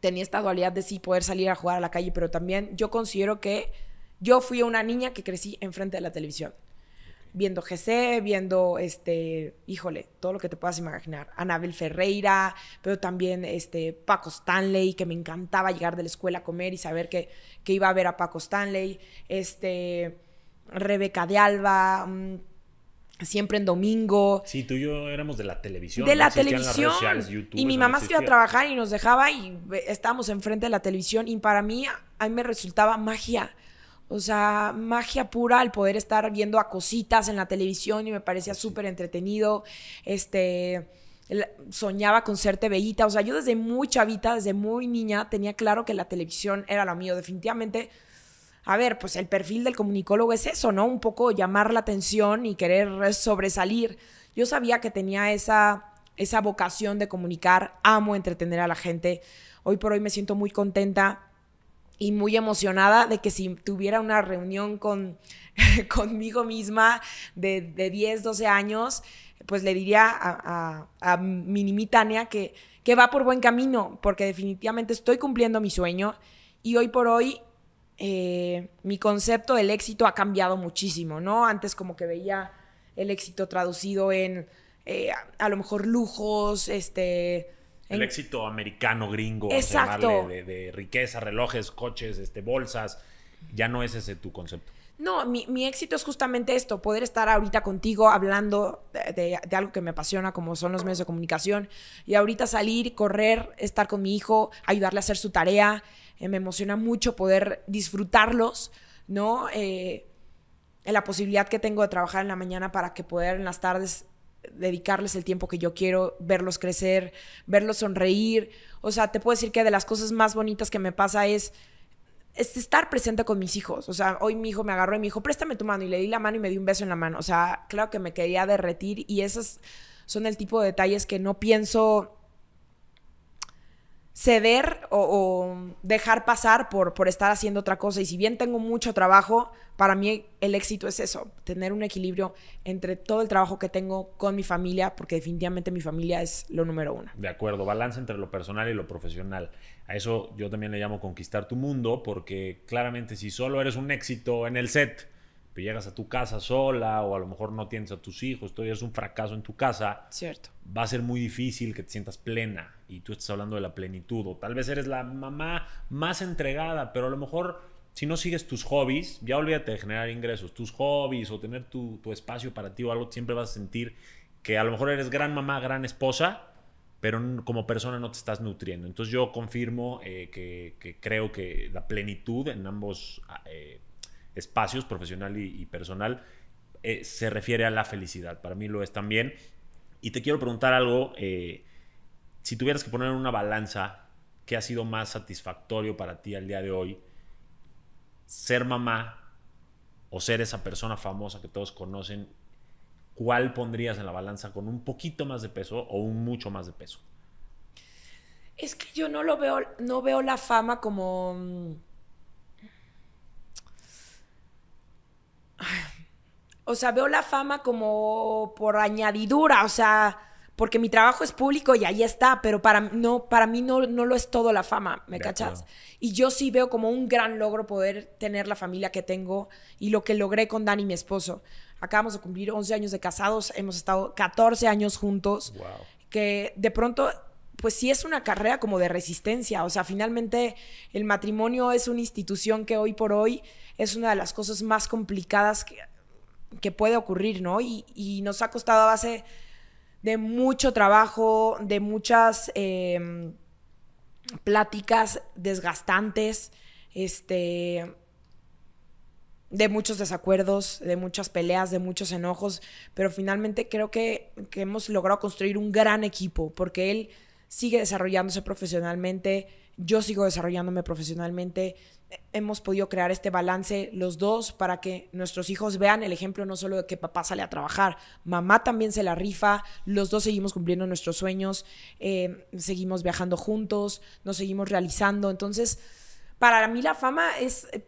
Tenía esta dualidad de sí poder salir a jugar a la calle, pero también yo considero que yo fui una niña que crecí enfrente de la televisión viendo GC, viendo, este, híjole, todo lo que te puedas imaginar. Anabel Ferreira, pero también este, Paco Stanley, que me encantaba llegar de la escuela a comer y saber que, que iba a ver a Paco Stanley. Este, Rebeca de Alba, mm, siempre en domingo. Sí, tú y yo éramos de la televisión. De la televisión. y mi mamá se iba a trabajar y nos dejaba y estábamos enfrente de la televisión y para mí, a mí me resultaba magia o sea, magia pura al poder estar viendo a cositas en la televisión y me parecía súper entretenido. Este, soñaba con ser TVita. O sea, yo desde muy chavita, desde muy niña, tenía claro que la televisión era lo mío. Definitivamente, a ver, pues el perfil del comunicólogo es eso, ¿no? Un poco llamar la atención y querer sobresalir. Yo sabía que tenía esa, esa vocación de comunicar, amo entretener a la gente. Hoy por hoy me siento muy contenta y muy emocionada de que si tuviera una reunión con, conmigo misma de, de 10, 12 años, pues le diría a, a, a mi Tania que, que va por buen camino, porque definitivamente estoy cumpliendo mi sueño y hoy por hoy eh, mi concepto del éxito ha cambiado muchísimo, ¿no? Antes como que veía el éxito traducido en eh, a, a, lo mejor lujos, este el éxito americano, gringo, Exacto. De, de, riqueza, relojes, coches, este, bolsas. Ya no es ese tu concepto. No, mi, mi éxito es justamente esto, poder estar ahorita contigo hablando de, de, algo que me apasiona, como son los medios de comunicación, y ahorita salir, correr, estar con mi hijo, ayudarle a hacer su tarea. Eh, me emociona mucho poder disfrutarlos, ¿no? Eh, la posibilidad que tengo de trabajar en la mañana para que poder en las tardes dedicarles el tiempo que yo quiero, verlos crecer, verlos sonreír. O sea, te puedo decir que de las cosas más bonitas que me pasa es, es estar presente con mis hijos. O sea, hoy mi hijo me agarró y me dijo, préstame tu mano. Y le di la mano y me dio un beso en la mano. O sea, claro que me quería derretir y esos son el tipo de detalles que no pienso ceder o, o, dejar pasar por, por estar haciendo otra cosa. Y si bien tengo mucho trabajo, para mí el éxito es eso, tener un equilibrio entre todo el trabajo que tengo con mi familia, porque definitivamente mi familia es lo número uno. De acuerdo, balance entre lo personal y lo profesional. A eso yo también le llamo conquistar tu mundo, porque claramente si solo eres un éxito en el set, pero llegas a tu casa sola o a lo mejor no tienes a tus hijos, tú eres un fracaso en tu casa, Cierto. va a ser muy difícil que te sientas plena y tú estás hablando de la plenitud o tal vez eres la mamá más entregada, pero a lo mejor si no sigues tus hobbies, ya olvídate de generar ingresos, tus hobbies o tener tu, tu espacio para ti o algo, siempre vas a sentir que a lo mejor eres gran mamá, gran esposa, pero como persona no te estás nutriendo. Entonces yo confirmo eh, que, que, creo que la plenitud en ambos eh, espacios, profesional y, personal, eh, se refiere a la felicidad. Para mí lo es también. Y te quiero preguntar algo, eh, si tuvieras que poner en una balanza, ¿qué ha sido más satisfactorio para ti al día de hoy? Ser mamá o ser esa persona famosa que todos conocen, ¿cuál pondrías en la balanza con un poquito más de peso o un mucho más de peso? Es que yo no lo veo, no veo la fama como. mm, O sea, veo la fama como por añadidura, o sea, porque mi trabajo es público y ahí está, pero para, no, para mí no, no lo es todo la fama, ¿me De cachas? acuerdo. Y yo sí veo como un gran logro poder tener la familia que tengo y lo que logré con Dani, mi esposo. Acabamos de cumplir 11 años de casados, hemos estado 14 años juntos Wow. que de pronto, pues sí es una carrera como de resistencia. O sea, finalmente el matrimonio es una institución que hoy por hoy es una de las cosas más complicadas que, que puede ocurrir, ¿no? Y, nos ha costado a base de mucho trabajo, de muchas eh, pláticas desgastantes, este, de muchos desacuerdos, de muchas peleas, de muchos enojos, pero finalmente creo que hemos logrado construir un gran equipo, porque él sigue desarrollándose profesionalmente, yo sigo desarrollándome profesionalmente, hemos podido crear este balance los dos para que nuestros hijos vean el ejemplo no solo de que papá sale a trabajar, mamá también se la rifa, los dos seguimos cumpliendo nuestros sueños, eh, seguimos viajando juntos, nos seguimos realizando, entonces para mí la fama es... eh,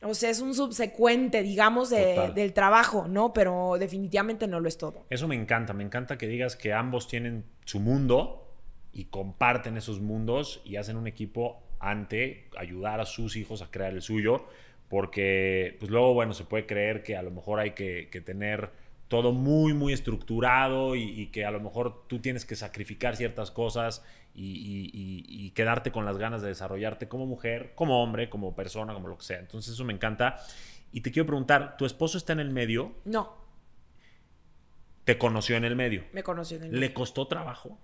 o sea, es un subsecuente, digamos, de- del trabajo, ¿no? Pero definitivamente no lo es todo. Eso me encanta, me encanta que digas que ambos tienen su mundo y comparten esos mundos y hacen un equipo ante ayudar a sus hijos a crear el suyo, porque pues luego, bueno, se puede creer que a lo mejor hay que, que tener todo muy, muy estructurado y, y que a lo mejor tú tienes que sacrificar ciertas cosas y, y- quedarte con las ganas de desarrollarte como mujer, como hombre, como persona, como lo que sea. Entonces eso me encanta. Y te quiero preguntar, ¿tu esposo está en el medio? No, ¿Te conoció en el medio? me conoció en el ¿Le costó trabajo?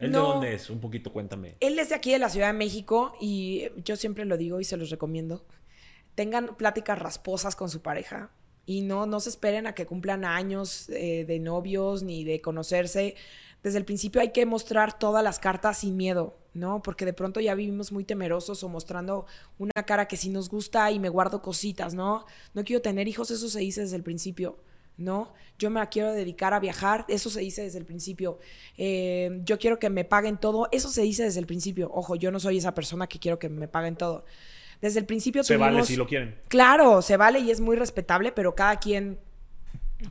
¿Él No. de dónde es? Un poquito, cuéntame. Él es de aquí de la Ciudad de México y yo siempre lo digo y se los recomiendo. Tengan pláticas rasposas con su pareja y no, no se esperen a que cumplan años eh, de novios ni de conocerse. Desde el principio hay que mostrar todas las cartas sin miedo, ¿no? Porque de pronto ya vivimos muy temerosos o mostrando una cara que sí nos gusta y me guardo cositas, ¿no? No quiero tener hijos, eso se dice desde el principio. ¿No? Yo me la quiero dedicar a viajar, eso se dice desde el principio. Eh, yo quiero que me paguen todo, eso se dice desde el principio. Ojo, yo no soy esa persona que quiero que me paguen todo. Desde el principio Se vale si lo quieren. Claro, se vale y es muy respetable, pero cada quien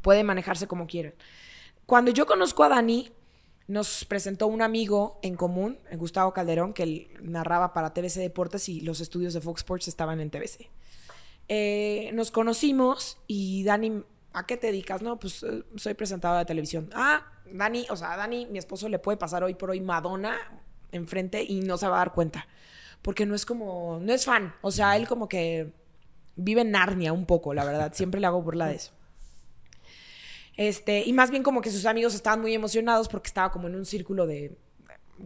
puede manejarse como quiere. Cuando yo conozco a Dani, nos presentó un amigo en común, Gustavo Calderón, que él narraba para TVC Deportes y los estudios de Fox Sports estaban en TVC. Eh, nos conocimos y Dani, ¿a qué te dedicas? No, pues eh, soy presentadora de televisión. Ah, Dani, o sea, a Dani, mi esposo, le puede pasar hoy por hoy Madonna enfrente y no se va a dar cuenta. Porque no es como, no es fan. O sea, él como que vive en Narnia un poco, la verdad. Siempre le hago burla de eso. Este, y más bien como que sus amigos estaban muy emocionados porque estaba como en un círculo de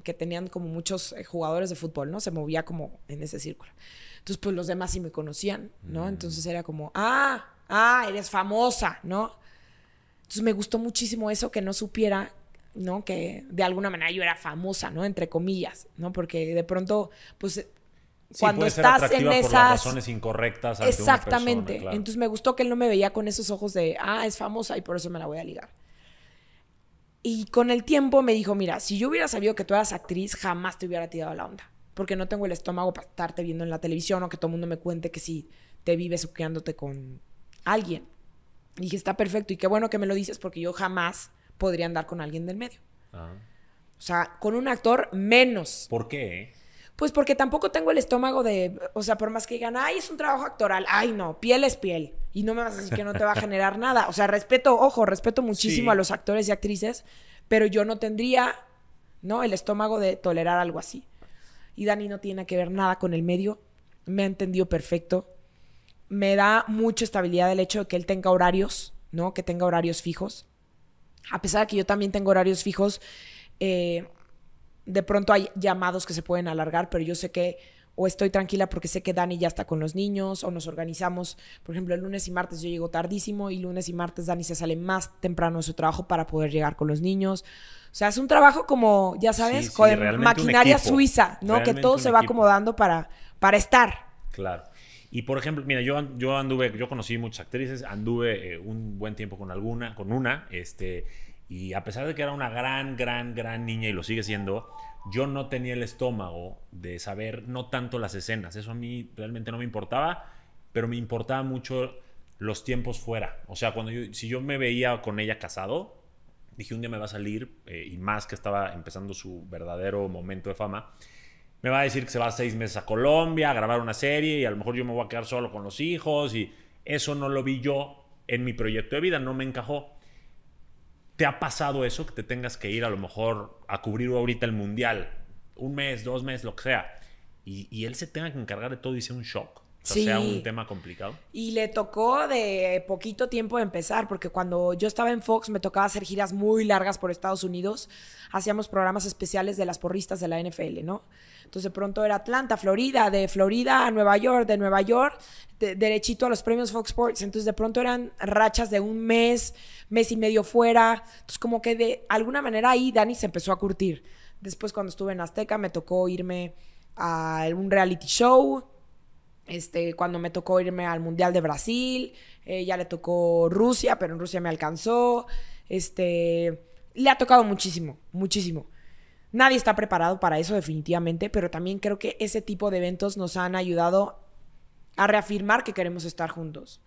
que tenían como muchos eh, jugadores de fútbol, ¿no? Se movía como en ese círculo. Entonces, pues los demás sí me conocían, ¿no? Entonces era como, ah, ah, eres famosa, ¿no? Entonces me gustó muchísimo eso que no supiera, ¿no? Que de alguna manera yo era famosa, ¿no? Entre comillas, ¿no? Porque de pronto, pues Sí, cuando estás en atractiva por las esas razones incorrectas ante una Exactamente. persona, claro. Entonces me gustó que él no me veía con esos ojos de, ah, es famosa y por eso me la voy a ligar. Y con el tiempo me dijo, mira, si yo hubiera sabido que tú eras actriz, jamás te hubiera tirado la onda. Porque no tengo el estómago para estarte viendo en la televisión o que todo el mundo me cuente que si te vives suqueándote con alguien. Y dije, está perfecto y qué bueno que me lo dices porque yo jamás podría andar con alguien del medio. Ah. O sea, con un actor menos. ¿Por qué? Pues porque tampoco tengo el estómago de, o sea, por más que digan, ay, es un trabajo actoral, ay, no, piel es piel. Y no me vas a decir que no te va a generar nada. O sea, respeto, ojo, respeto muchísimo Sí. a los actores y actrices, pero yo no tendría, ¿no? El estómago de tolerar algo así. Y Dani no tiene que ver nada con el medio, me ha entendido perfecto. Me da mucha estabilidad el hecho de que él tenga horarios, ¿no? Que tenga horarios fijos. A pesar de que yo también tengo horarios fijos, eh, de pronto hay llamados que se pueden alargar, pero yo sé que o estoy tranquila porque sé que Dani ya está con los niños o nos organizamos. Por ejemplo, el lunes y martes yo llego tardísimo y lunes y martes Dani se sale más temprano de su trabajo para poder llegar con los niños. O sea, es un trabajo como, ya sabes, Sí, sí, con maquinaria suiza, ¿no? Que todo se va equipo. acomodando para, para estar. Claro. Y por ejemplo, mira, yo, yo anduve, yo conocí muchas actrices, anduve eh, un buen tiempo con alguna, con una, este, Y a pesar de que era una gran, gran, gran niña y lo sigue siendo, yo no tenía el estómago de saber no tanto las escenas. Eso a mí realmente no me importaba, pero me importaba mucho los tiempos fuera. O sea, cuando yo, si yo me veía con ella casado, dije un día me va a salir, eh, y más que estaba empezando su verdadero momento de fama, me va a decir que se va seis meses a Colombia a grabar una serie y a lo mejor yo me voy a quedar solo con los hijos y eso no lo vi yo en mi proyecto de vida, no me encajó. ¿Te ha pasado eso? Que te tengas que ir a lo mejor a cubrir ahorita el mundial, un mes, dos meses, lo que sea, y, y él se tenga que encargar de todo y sea un shock. O sea, sea un tema complicado. Y le tocó de poquito tiempo empezar, porque cuando yo estaba en Fox me tocaba hacer giras muy largas por Estados Unidos. Hacíamos programas especiales de las porristas de la NFL, ¿no? Entonces de pronto era Atlanta, Florida, de Florida a Nueva York, de Nueva York, derechito a los premios Fox Sports. Entonces de pronto eran rachas de un mes, mes y medio fuera. Entonces como que de alguna manera ahí Dani se empezó a curtir. Después cuando estuve en Azteca me tocó irme a un reality show este, cuando me tocó irme al Mundial de Brasil, eh, ya le tocó Rusia, pero en Rusia me alcanzó. Este, le ha tocado muchísimo, muchísimo. Nadie está preparado para eso definitivamente, pero también creo que ese tipo de eventos nos han ayudado a reafirmar que queremos estar juntos.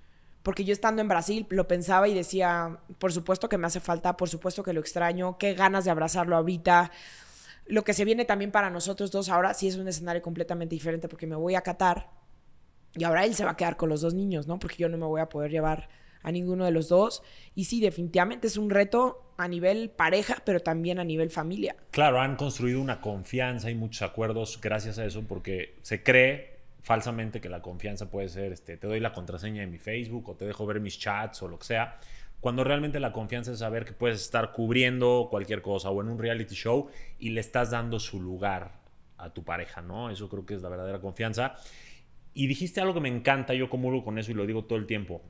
Porque yo estando en Brasil lo pensaba y decía, por supuesto que me hace falta, por supuesto que lo extraño, qué ganas de abrazarlo ahorita. Lo que se viene también para nosotros dos ahora sí es un escenario completamente diferente porque me voy a Qatar y ahora él se va a quedar con los dos niños, ¿no? Porque yo no me voy a poder llevar a ninguno de los dos. Y sí, definitivamente es un reto a nivel pareja, pero también a nivel familia. Claro, han construido una confianza y muchos acuerdos gracias a eso, porque se cree falsamente que la confianza puede ser, este, te doy la contraseña de mi Facebook o te dejo ver mis chats o lo que sea, cuando realmente la confianza es saber que puedes estar cubriendo cualquier cosa o en un reality show y le estás dando su lugar a tu pareja, ¿no? Eso creo que es la verdadera confianza. Y dijiste algo que me encanta, yo comulgo con eso y lo digo todo el tiempo.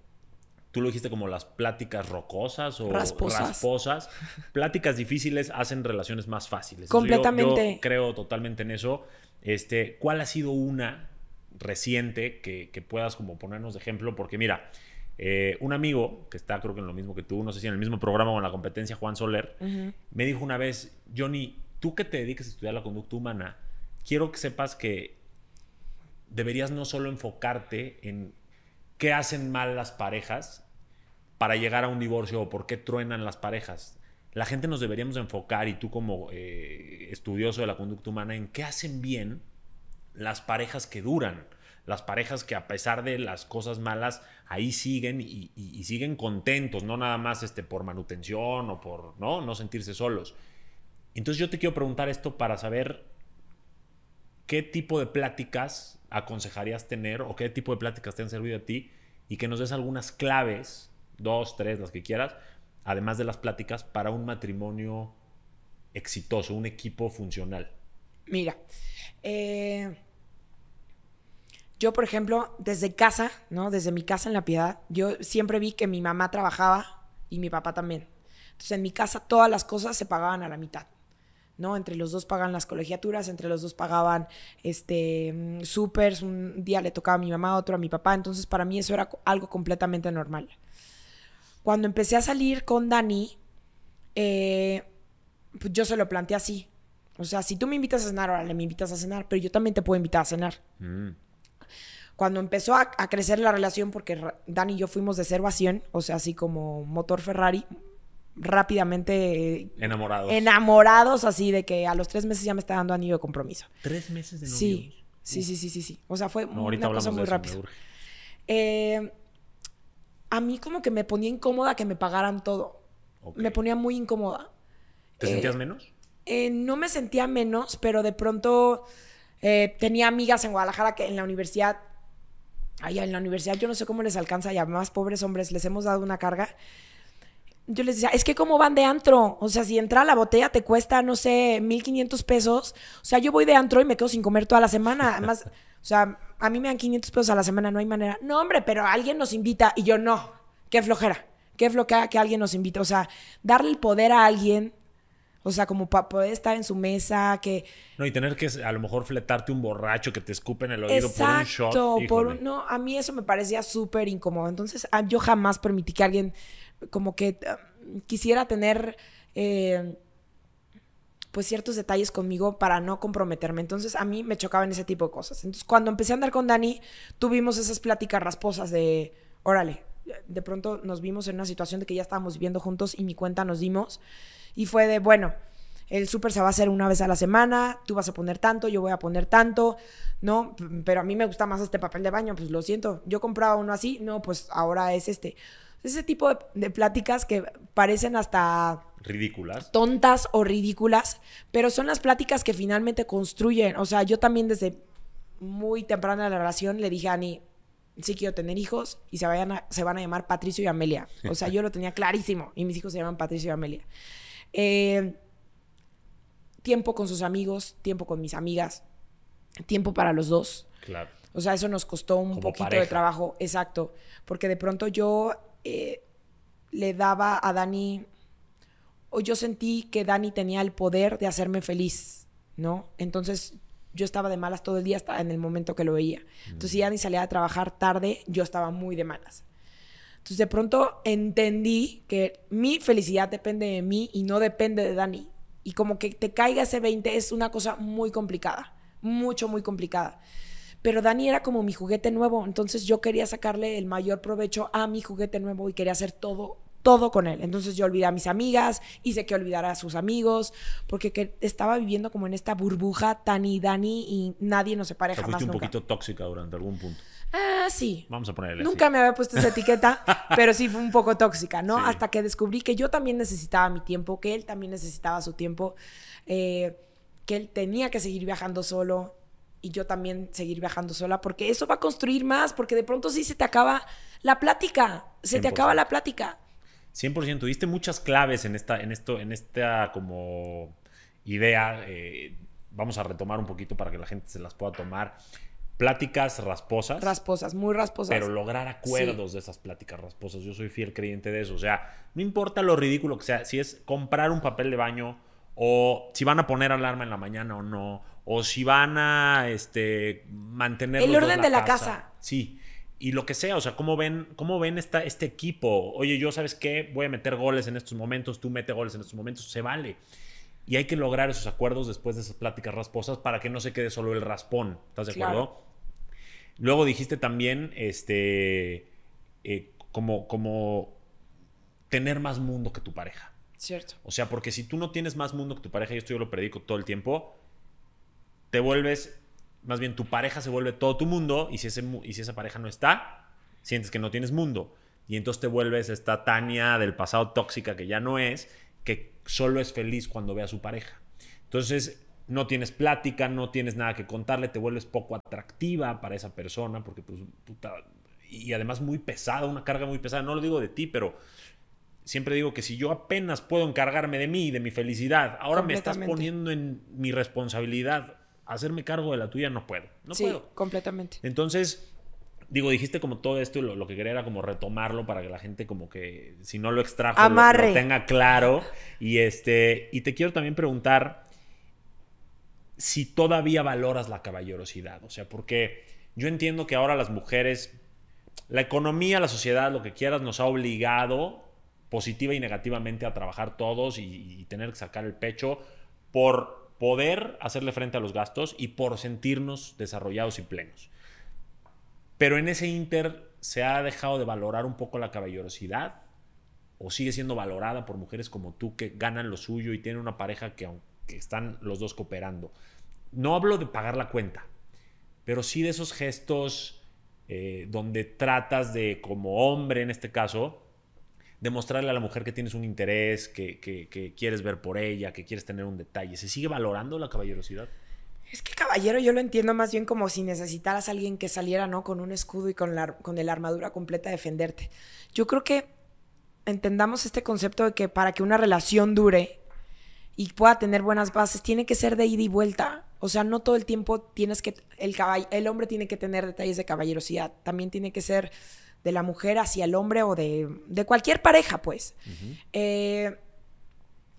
Tú lo dijiste como las pláticas rocosas o rasposas. Pláticas difíciles hacen relaciones más fáciles. Completamente. Yo, creo totalmente en eso. Este, ¿Cuál ha sido una reciente que, puedas como ponernos de ejemplo? Porque mira, eh, un amigo que está creo que en lo mismo que tú, no sé si en el mismo programa o en la competencia, Juan Soler, me dijo una vez, Johnny, tú que te dediques a estudiar la conducta humana, quiero que sepas que deberías no solo enfocarte en qué hacen mal las parejas para llegar a un divorcio o por qué truenan las parejas. La gente nos deberíamos enfocar, y tú como eh, estudioso de la conducta humana, en qué hacen bien las parejas que duran, las parejas que a pesar de las cosas malas, ahí siguen y, siguen contentos, no nada más este, por manutención o por ¿no? no sentirse solos. Entonces yo te quiero preguntar esto para saber qué tipo de pláticas aconsejarías tener o qué tipo de pláticas te han servido a ti y que nos des algunas claves, dos, tres, las que quieras, además de las pláticas, para un matrimonio exitoso, un equipo funcional. Mira, eh, yo por ejemplo, desde casa, ¿no? Desde mi casa en La Piedad, yo siempre vi que mi mamá trabajaba y mi papá también. Entonces en mi casa todas las cosas se pagaban a la mitad. ¿no? Entre los dos pagan las colegiaturas, entre los dos pagaban este supers, un día le tocaba a mi mamá, otro a mi papá, entonces para mí eso era algo completamente normal. Cuando empecé a salir con Dani, eh, pues yo se lo planteé así. O sea, si tú me invitas a cenar, ahora le me invitas a cenar, pero yo también te puedo invitar a cenar. Mm. Cuando empezó a, a, crecer la relación, porque Dani y yo fuimos de cero a 100, o sea, así como motor Ferrari, rápidamente enamorados. Enamorados, así de que a los tres meses ya me está dando anillo de compromiso. ¿Tres meses de novio? Sí, sí, sí, sí, sí, sí. O sea, fue una cosa muy rápida. Eh, a mí como que me ponía incómoda que me pagaran todo. Me ponía muy incómoda. ¿Te sentías eh, menos? Eh, no me sentía menos, pero de pronto tenía amigas en Guadalajara que en la universidad, allá en la universidad yo no sé cómo les alcanza, ya más pobres hombres, les hemos dado una carga yo les decía, es que cómo van de antro, o sea, si entra la botella te cuesta, no sé, 1500 pesos, o sea, yo voy de antro y me quedo sin comer toda la semana, además, o sea, a mí me dan 500 pesos a la semana, no hay manera, no hombre, pero alguien nos invita y yo no, qué flojera, qué flojera que alguien nos invita, o sea, darle el poder a alguien, o sea, como para poder estar en su mesa, que... No, y tener que a lo mejor fletarte un borracho que te escupe en el oído por un shot. Por no, a mí eso me parecía súper incómodo. Entonces, ah, yo jamás permití que alguien como que um, quisiera tener eh, pues ciertos detalles conmigo para no comprometerme. Entonces a mí me chocaban ese tipo de cosas. Entonces cuando empecé a andar con Dani, tuvimos esas pláticas rasposas de, órale, de pronto nos vimos en una situación de que ya estábamos viviendo juntos y mi cuenta nos dimos. Y fue de, bueno, el súper se va a hacer una vez a la semana, tú vas a poner tanto, yo voy a poner tanto, ¿no? Pero a mí me gusta más este papel de baño, pues lo siento, yo compraba uno así, no, pues ahora es este. Ese tipo de, de pláticas que parecen hasta ridículas. Tontas o ridículas, pero son las pláticas que finalmente construyen. O sea, yo también desde muy temprana la relación le dije a Ani, sí quiero tener hijos y se, vayan se van a llamar Patricio y Amelia. O sea, yo lo tenía clarísimo y mis hijos se llaman Patricio y Amelia. Eh, tiempo con sus amigos, tiempo con mis amigas, tiempo para los dos. Claro. O sea, eso nos costó un poquito de trabajo, exacto, porque de pronto yo eh, le daba a Dani o yo sentí que Dani tenía el poder de hacerme feliz, ¿no? Entonces yo estaba de malas todo el día hasta en el momento que lo veía. Entonces si Dani salía a trabajar tarde, yo estaba muy de malas. Entonces de pronto entendí que mi felicidad depende de mí y no depende de Dani. Y como que te caiga ese 20 es una cosa muy complicada, mucho, muy complicada. Pero Dani era como mi juguete nuevo, entonces yo quería sacarle el mayor provecho a mi juguete nuevo y quería hacer todo todo con él. Entonces yo olvidé a mis amigas, hice que olvidara a sus amigos, porque que estaba viviendo como en esta burbuja tan y Dani y nadie nos separe jamás. Fuiste un poquito tóxica durante algún punto. Ah, sí. Vamos a ponerle Nunca me había puesto esa etiqueta, pero sí fue un poco tóxica, ¿no? Hasta que descubrí que yo también necesitaba mi tiempo, que él también necesitaba su tiempo, eh, que él tenía que seguir viajando solo y yo también seguir viajando sola, porque eso va a construir más, porque de pronto sí se te acaba la plática, se te acaba la plática. 100%. Diste muchas claves en esta, en esto, en esta como idea. Eh, vamos a retomar un poquito para que la gente se las pueda tomar. Pláticas rasposas. Rasposas, muy rasposas. Pero lograr acuerdos de esas pláticas rasposas. Yo soy fiel creyente de eso. O sea, no importa lo ridículo que sea, si es comprar un papel de baño o si van a poner alarma en la mañana o no, o si van a este, mantener... El orden de la casa. Sí y lo que sea, o sea, ¿cómo ven, cómo ven esta, este equipo? Oye, yo, ¿sabes qué? Voy a meter goles en estos momentos, tú mete goles en estos momentos, se vale. Y hay que lograr esos acuerdos después de esas pláticas rasposas para que no se quede solo el raspón, ¿estás de acuerdo? Luego dijiste también, este, eh, como, como tener más mundo que tu pareja. Cierto. O sea, porque si tú no tienes más mundo que tu pareja, y esto yo lo predico todo el tiempo, te vuelves más bien tu pareja se vuelve todo tu mundo y si, ese, y si esa pareja no está, sientes que no tienes mundo. Y entonces te vuelves esta Tania del pasado tóxica que ya no es, que solo es feliz cuando ve a su pareja. Entonces no tienes plática, no tienes nada que contarle, te vuelves poco atractiva para esa persona porque pues puta, y además muy pesada, una carga muy pesada. No lo digo de ti, pero siempre digo que si yo apenas puedo encargarme de mí, de mi felicidad, ahora me estás poniendo en mi responsabilidad hacerme cargo de la tuya no puedo. No sí, completamente. Entonces, digo, dijiste como todo esto y lo, que quería era como retomarlo para que la gente como que, si no lo extrajo, lo, tenga claro. Y, este, y te quiero también preguntar si todavía valoras la caballerosidad. O sea, porque yo entiendo que ahora las mujeres, la economía, la sociedad, lo que quieras, nos ha obligado positiva y negativamente a trabajar todos y tener que sacar el pecho por poder hacerle frente a los gastos y por sentirnos desarrollados y plenos. Pero en ese inter se ha dejado de valorar un poco la caballerosidad o sigue siendo valorada por mujeres como tú que ganan lo suyo y tienen una pareja que aunque están los dos cooperando. No hablo de pagar la cuenta, pero sí de esos gestos eh, donde tratas de, como hombre en este caso, demostrarle a la mujer que tienes un interés, que, quieres ver por ella, que quieres tener un detalle. ¿Se sigue valorando la caballerosidad? Es que caballero yo lo entiendo más bien como si necesitaras a alguien que saliera, ¿no? Con un escudo y con la, con armadura completa a defenderte. Yo creo que entendamos este concepto de que para que una relación dure y pueda tener buenas bases, tiene que ser de ida y vuelta. O sea, no todo el tiempo tienes que, el, el hombre tiene que tener detalles de caballerosidad. También tiene que ser de la mujer hacia el hombre o de, cualquier pareja, pues. Eh,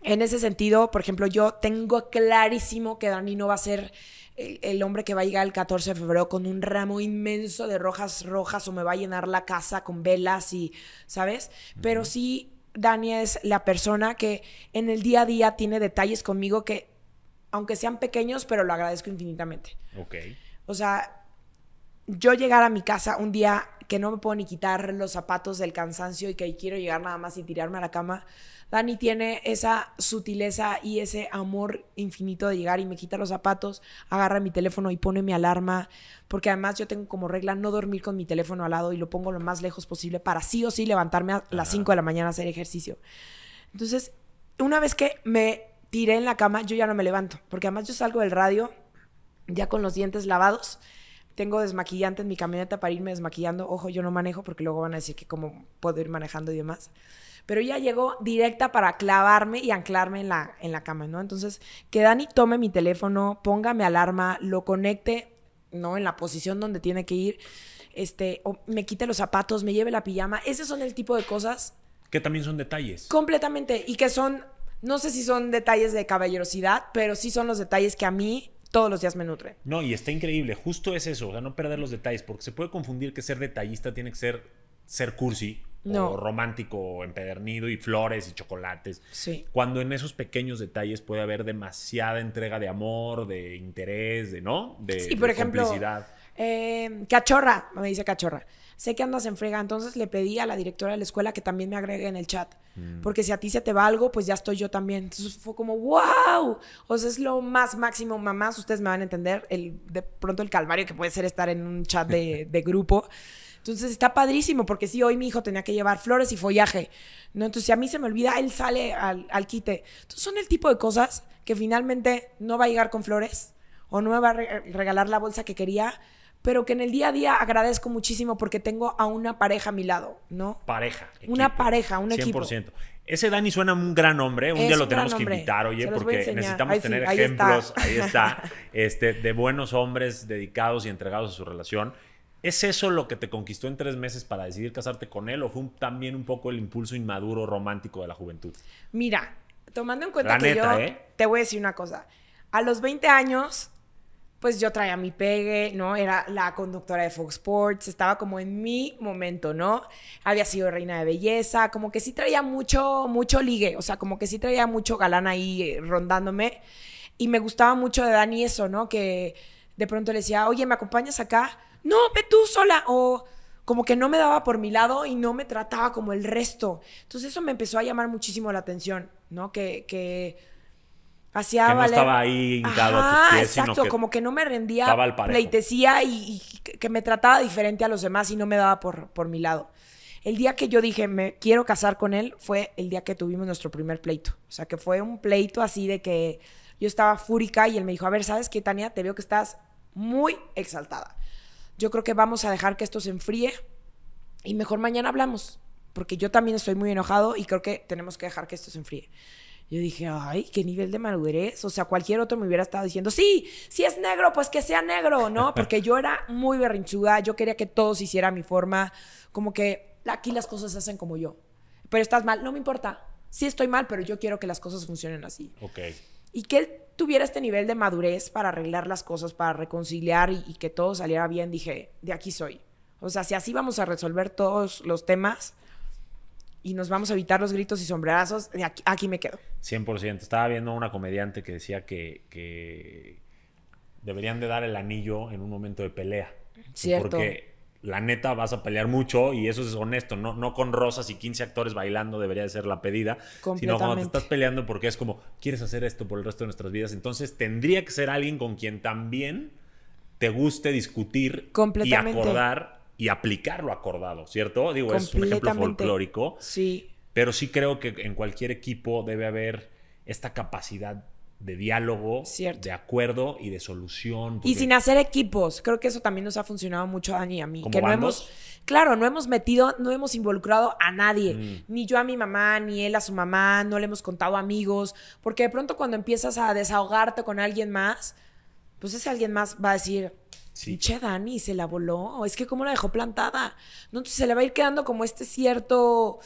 en ese sentido, por ejemplo, yo tengo clarísimo que Dani no va a ser el, hombre que va a llegar el 14 de febrero con un ramo inmenso de rojas rojas o me va a llenar la casa con velas y, ¿sabes? Pero sí Dani es la persona que en el día a día tiene detalles conmigo que, aunque sean pequeños, pero lo agradezco infinitamente. Ok. O sea, yo llegar a mi casa un día que no me puedo ni quitar los zapatos del cansancio y que quiero llegar nada más y tirarme a la cama, Dani tiene esa sutileza y ese amor infinito de llegar y me quita los zapatos, agarra mi teléfono y pone mi alarma, porque además yo tengo como regla no dormir con mi teléfono al lado y lo pongo lo más lejos posible para sí o sí levantarme a las 5 de la mañana a hacer ejercicio. Entonces, una vez que me tiré en la cama, yo ya no me levanto, porque además yo salgo del radio ya con los dientes lavados tengo desmaquillante en mi camioneta para irme desmaquillando. Ojo, yo no manejo porque luego van a decir que cómo puedo ir manejando y demás. Pero ya llegó directa para clavarme y anclarme en la, en la cama, ¿no? Entonces, que Dani tome mi teléfono, ponga mi alarma, lo conecte, ¿no? En la posición donde tiene que ir, este, o me quite los zapatos, me lleve la pijama. Ese son el tipo de cosas. Que también son detalles. Completamente. Y que son, no sé si son detalles de caballerosidad, pero sí son los detalles que a mí todos los días me nutre. No, y está increíble. Justo es eso, o sea, no perder los detalles, porque se puede confundir que ser detallista tiene que ser ser cursi No. o romántico o empedernido y flores y chocolates. Sí. Cuando en esos pequeños detalles puede haber demasiada entrega de amor, de interés, de no, de, Sí, por de ejemplo, complicidad. Eh, cachorra, me dice cachorra. Sé que andas en frega, entonces le pedí a la directora de la escuela que también me agregue en el chat. Mm. Porque si a ti se te va algo, pues ya estoy yo también. Entonces fue como, wow. O sea, es lo más máximo, mamás, ustedes me van a entender, el, de pronto el calvario que puede ser estar en un chat de, de grupo. Entonces está padrísimo, porque sí, hoy mi hijo tenía que llevar flores y follaje, ¿no? Entonces, si a mí se me olvida, él sale al, al quite. Entonces, son el tipo de cosas que finalmente no va a llegar con flores o no me va a re- regalar la bolsa que quería, pero que en el día a día agradezco muchísimo porque tengo a una pareja a mi lado, ¿no? Pareja. Una pareja, un equipo. 100%. Ese Dani suena un gran hombre. Un Es día lo tenemos que invitar, oye, porque necesitamos Ahí sí, tener ahí está. ejemplos. Ahí está. Este, de buenos hombres dedicados y entregados a su relación. ¿Es eso lo que te conquistó en tres meses para decidir casarte con él? ¿O fue un- también un poco el impulso inmaduro romántico de la juventud? Mira, tomando en cuenta La que neta, yo ¿eh? te voy a decir una cosa. A los 20 años, pues yo traía mi pegue, ¿no? Era la conductora de Fox Sports, estaba como en mi momento, ¿no? Había sido reina de belleza, como que sí traía mucho, mucho ligue, o sea, como que sí traía mucho galán ahí eh, rondándome. Y me gustaba mucho de Dani eso, ¿no? Que de pronto le decía, oye, ¿me acompañas acá? No, ve tú sola. O como que no me daba por mi lado y no me trataba como el resto. Entonces eso me empezó a llamar muchísimo la atención, ¿no? Que, que hacía Que no valer- estaba ahí hincado a tus pies, sino exacto, que como que no me rendía pleitesía y, y que que me trataba diferente a los demás y no me daba por, por mi lado. El día que yo dije, me quiero casar con él, fue el día que tuvimos nuestro primer pleito. O sea, que fue un pleito así de que yo estaba fúrica y él me dijo, a ver, ¿sabes qué, Tania? Te veo que estás muy exaltada. Yo creo que vamos a dejar que esto se enfríe y mejor mañana hablamos, porque yo también estoy muy enojado y creo que tenemos que dejar que esto se enfríe. Yo dije, ay, qué nivel de madurez. O sea, cualquier otro me hubiera estado diciendo, sí, si es negro, pues que sea negro, ¿no? Porque yo era muy berrinchuda, yo quería que todo se hiciera a mi forma, como que aquí las cosas se hacen como yo. Pero estás mal, no me importa. Sí estoy mal, pero yo quiero que las cosas funcionen así. Ok. Y que él tuviera este nivel de madurez para arreglar las cosas, para reconciliar y, y que todo saliera bien, dije, de aquí soy. O sea, si así vamos a resolver todos los temas y nos vamos a evitar los gritos y sombrerazos, aquí, aquí me quedo. 100%. Estaba viendo a una comediante que decía que, que deberían de dar el anillo en un momento de pelea. Cierto. Porque la neta vas a pelear mucho y eso es honesto. No, no con rosas y 15 actores bailando debería de ser la pedida. Sino cuando te estás peleando porque es como, quieres hacer esto por el resto de nuestras vidas. Entonces tendría que ser alguien con quien también te guste discutir y acordar y aplicar lo acordado, ¿cierto? Digo, es un ejemplo folclórico. Sí, Pero sí creo que en cualquier equipo debe haber esta capacidad de diálogo, Cierto. de acuerdo y de solución. Y sin hacer equipos. Creo que eso también nos ha funcionado mucho a Dani y a mí. ¿Como que no hemos, claro, no hemos metido, no hemos involucrado a nadie. Mm. Ni yo a mi mamá, ni él a su mamá, no le hemos contado amigos. Porque de pronto cuando empiezas a desahogarte con alguien más, pues ese alguien más va a decir, Sí. pinche Dani, se la voló. Es que cómo la dejó plantada. ¿No? Entonces se le va a ir quedando como este cierto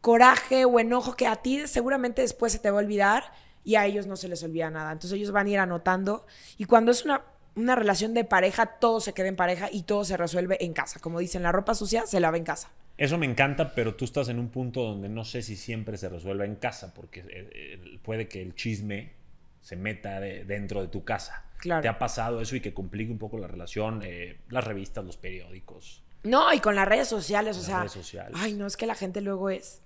coraje o enojo que a ti seguramente después se te va a olvidar y a ellos no se les olvida nada. Entonces ellos van a ir anotando y cuando es una, una relación de pareja, todo se queda en pareja y todo se resuelve en casa. Como dicen, la ropa sucia se lava en casa. Eso me encanta, pero tú estás en un punto donde no sé si siempre se resuelva en casa, porque eh, eh, puede que el chisme se meta dentro de tu casa. Claro. ¿Te ha pasado eso y que complique un poco la relación, eh, las revistas, los periódicos? No, y con las redes sociales, o Las sea. redes sociales. Ay, no, es que la gente luego es.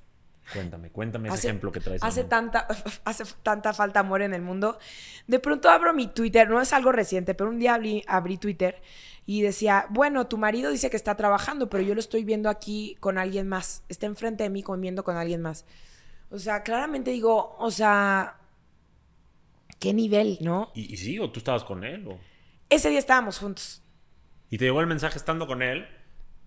Cuéntame, cuéntame ese hace, ejemplo que traes. hace tanta, hace tanta falta amor en el mundo. De pronto abro mi Twitter, no es algo reciente, pero un día abrí, abrí Twitter y decía, bueno, tu marido dice que está trabajando, pero yo lo estoy viendo aquí con alguien más. Está enfrente de mí comiendo con alguien más. O sea, claramente digo, o sea, qué nivel, ¿no? ¿Y, y sí, o tú estabas con él? o- Ese día estábamos juntos. Y te llegó el mensaje estando con él.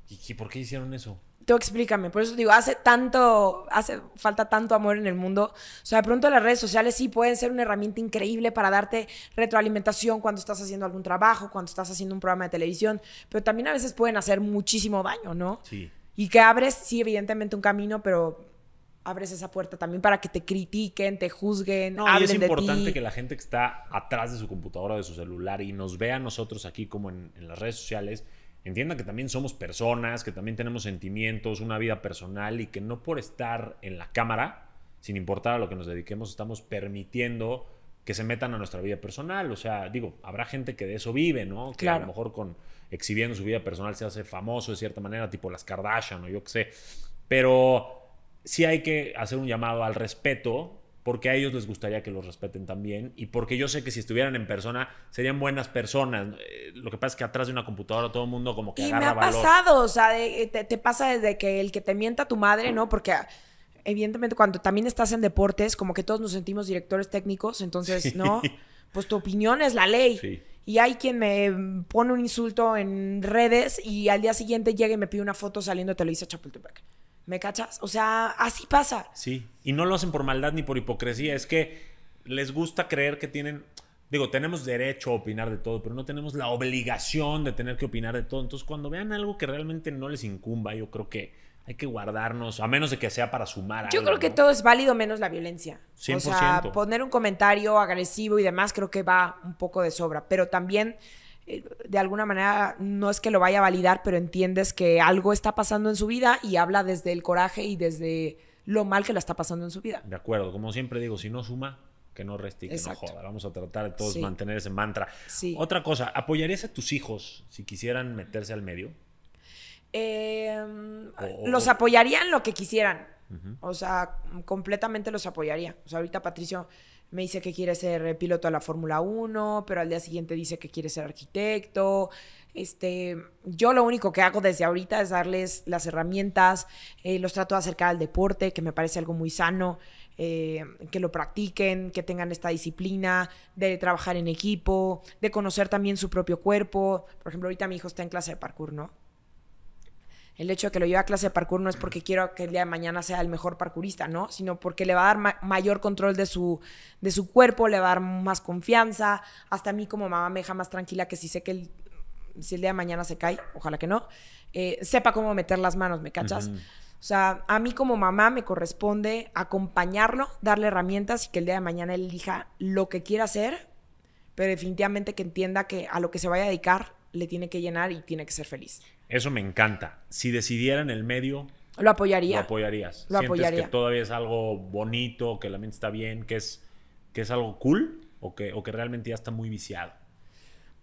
¿Y qué- por qué hicieron eso? Tú explícame, por eso digo, hace tanto, hace falta tanto amor en el mundo. O sea, de pronto las redes sociales sí pueden ser una herramienta increíble para darte retroalimentación cuando estás haciendo algún trabajo, cuando estás haciendo un programa de televisión, pero también a veces pueden hacer muchísimo daño, ¿no? Sí. Y que abres, sí, evidentemente un camino, pero abres esa puerta también para que te critiquen, te juzguen, No, y hablen es de importante ti. que la gente que está atrás de su computadora de su celular y nos vea a nosotros aquí como en, en las redes sociales, entienda que también somos personas, que también tenemos sentimientos, una vida personal y que no por estar en la cámara, sin importar a lo que nos dediquemos, estamos permitiendo que se metan a nuestra vida personal. O sea, digo, habrá gente que de eso vive, ¿no? Que a lo mejor con exhibiendo su vida personal se hace famoso de cierta manera, tipo las Kardashian o yo qué sé. Pero sí hay que hacer un llamado al respeto porque a ellos les gustaría que los respeten también y porque yo sé que si estuvieran en persona serían buenas personas. Eh, Lo que pasa es que atrás de una computadora todo el mundo como que Y me ha valor. pasado, o sea, de- te, te pasa desde que el que te mienta tu madre, ¿no? Porque ah, evidentemente cuando también estás en deportes, como que todos nos sentimos directores técnicos, entonces, Sí. ¿no? Pues tu opinión es la ley. Sí. Y hay quien me pone un insulto en redes y al día siguiente llega y me pide una foto saliendo de Televisa Chapultepec. ¿Me cachas? O sea, así pasa. Sí, y no lo hacen por maldad ni por hipocresía, es que les gusta creer que tienen, digo, tenemos derecho a opinar de todo, pero no tenemos la obligación de tener que opinar de todo. Entonces, cuando vean algo que realmente no les incumba, yo creo que hay que guardarnos, a menos de que sea para sumar Yo algo, creo que ¿no? todo es válido menos la violencia. O sea, 100%. poner un comentario agresivo y demás creo que va un poco de sobra, pero también de alguna manera no es que lo vaya a validar, pero entiendes que algo está pasando en su vida y habla desde el coraje y desde lo mal que la está pasando en su vida. De acuerdo, como siempre digo, si no suma, que no reste y que Exacto. no joda. Vamos a tratar de todos Sí. mantener ese mantra. Sí. Otra cosa, ¿apoyarías a tus hijos si quisieran meterse al medio? Eh, O- los o- apoyaría en lo que quisieran. O sea, completamente los apoyaría. O sea, ahorita Patricio me dice que quiere ser eh, piloto de la Fórmula 1, pero al día siguiente dice que quiere ser arquitecto. Este, yo lo único que hago desde ahorita es darles las herramientas, eh, los trato de acercar al deporte, que me parece algo muy sano, eh, que lo practiquen, que tengan esta disciplina de trabajar en equipo, de conocer también su propio cuerpo. Por ejemplo, ahorita mi hijo está en clase de parkour, ¿no? El hecho de que lo lleve a clase de parkour no es porque quiero que el día de mañana sea el mejor parkourista, ¿no? Sino porque le va a dar ma- mayor control de su, de su cuerpo, le va a dar más confianza. Hasta a mí como mamá me deja más tranquila que si sé que el, si el día de mañana se cae, ojalá que no, eh, sepa cómo meter las manos, ¿me cachas? O sea, a mí como mamá me corresponde acompañarlo, darle herramientas y que el día de mañana él elija lo que quiera hacer, pero definitivamente que entienda que a lo que se vaya a dedicar le tiene que llenar y tiene que ser feliz. Eso me encanta. Si decidieran el medio, Lo apoyaría. lo apoyarías. Lo ¿Sientes apoyaría. que todavía es algo bonito, que la mente está bien, que es, que es algo cool o que, o que realmente ya está muy viciado?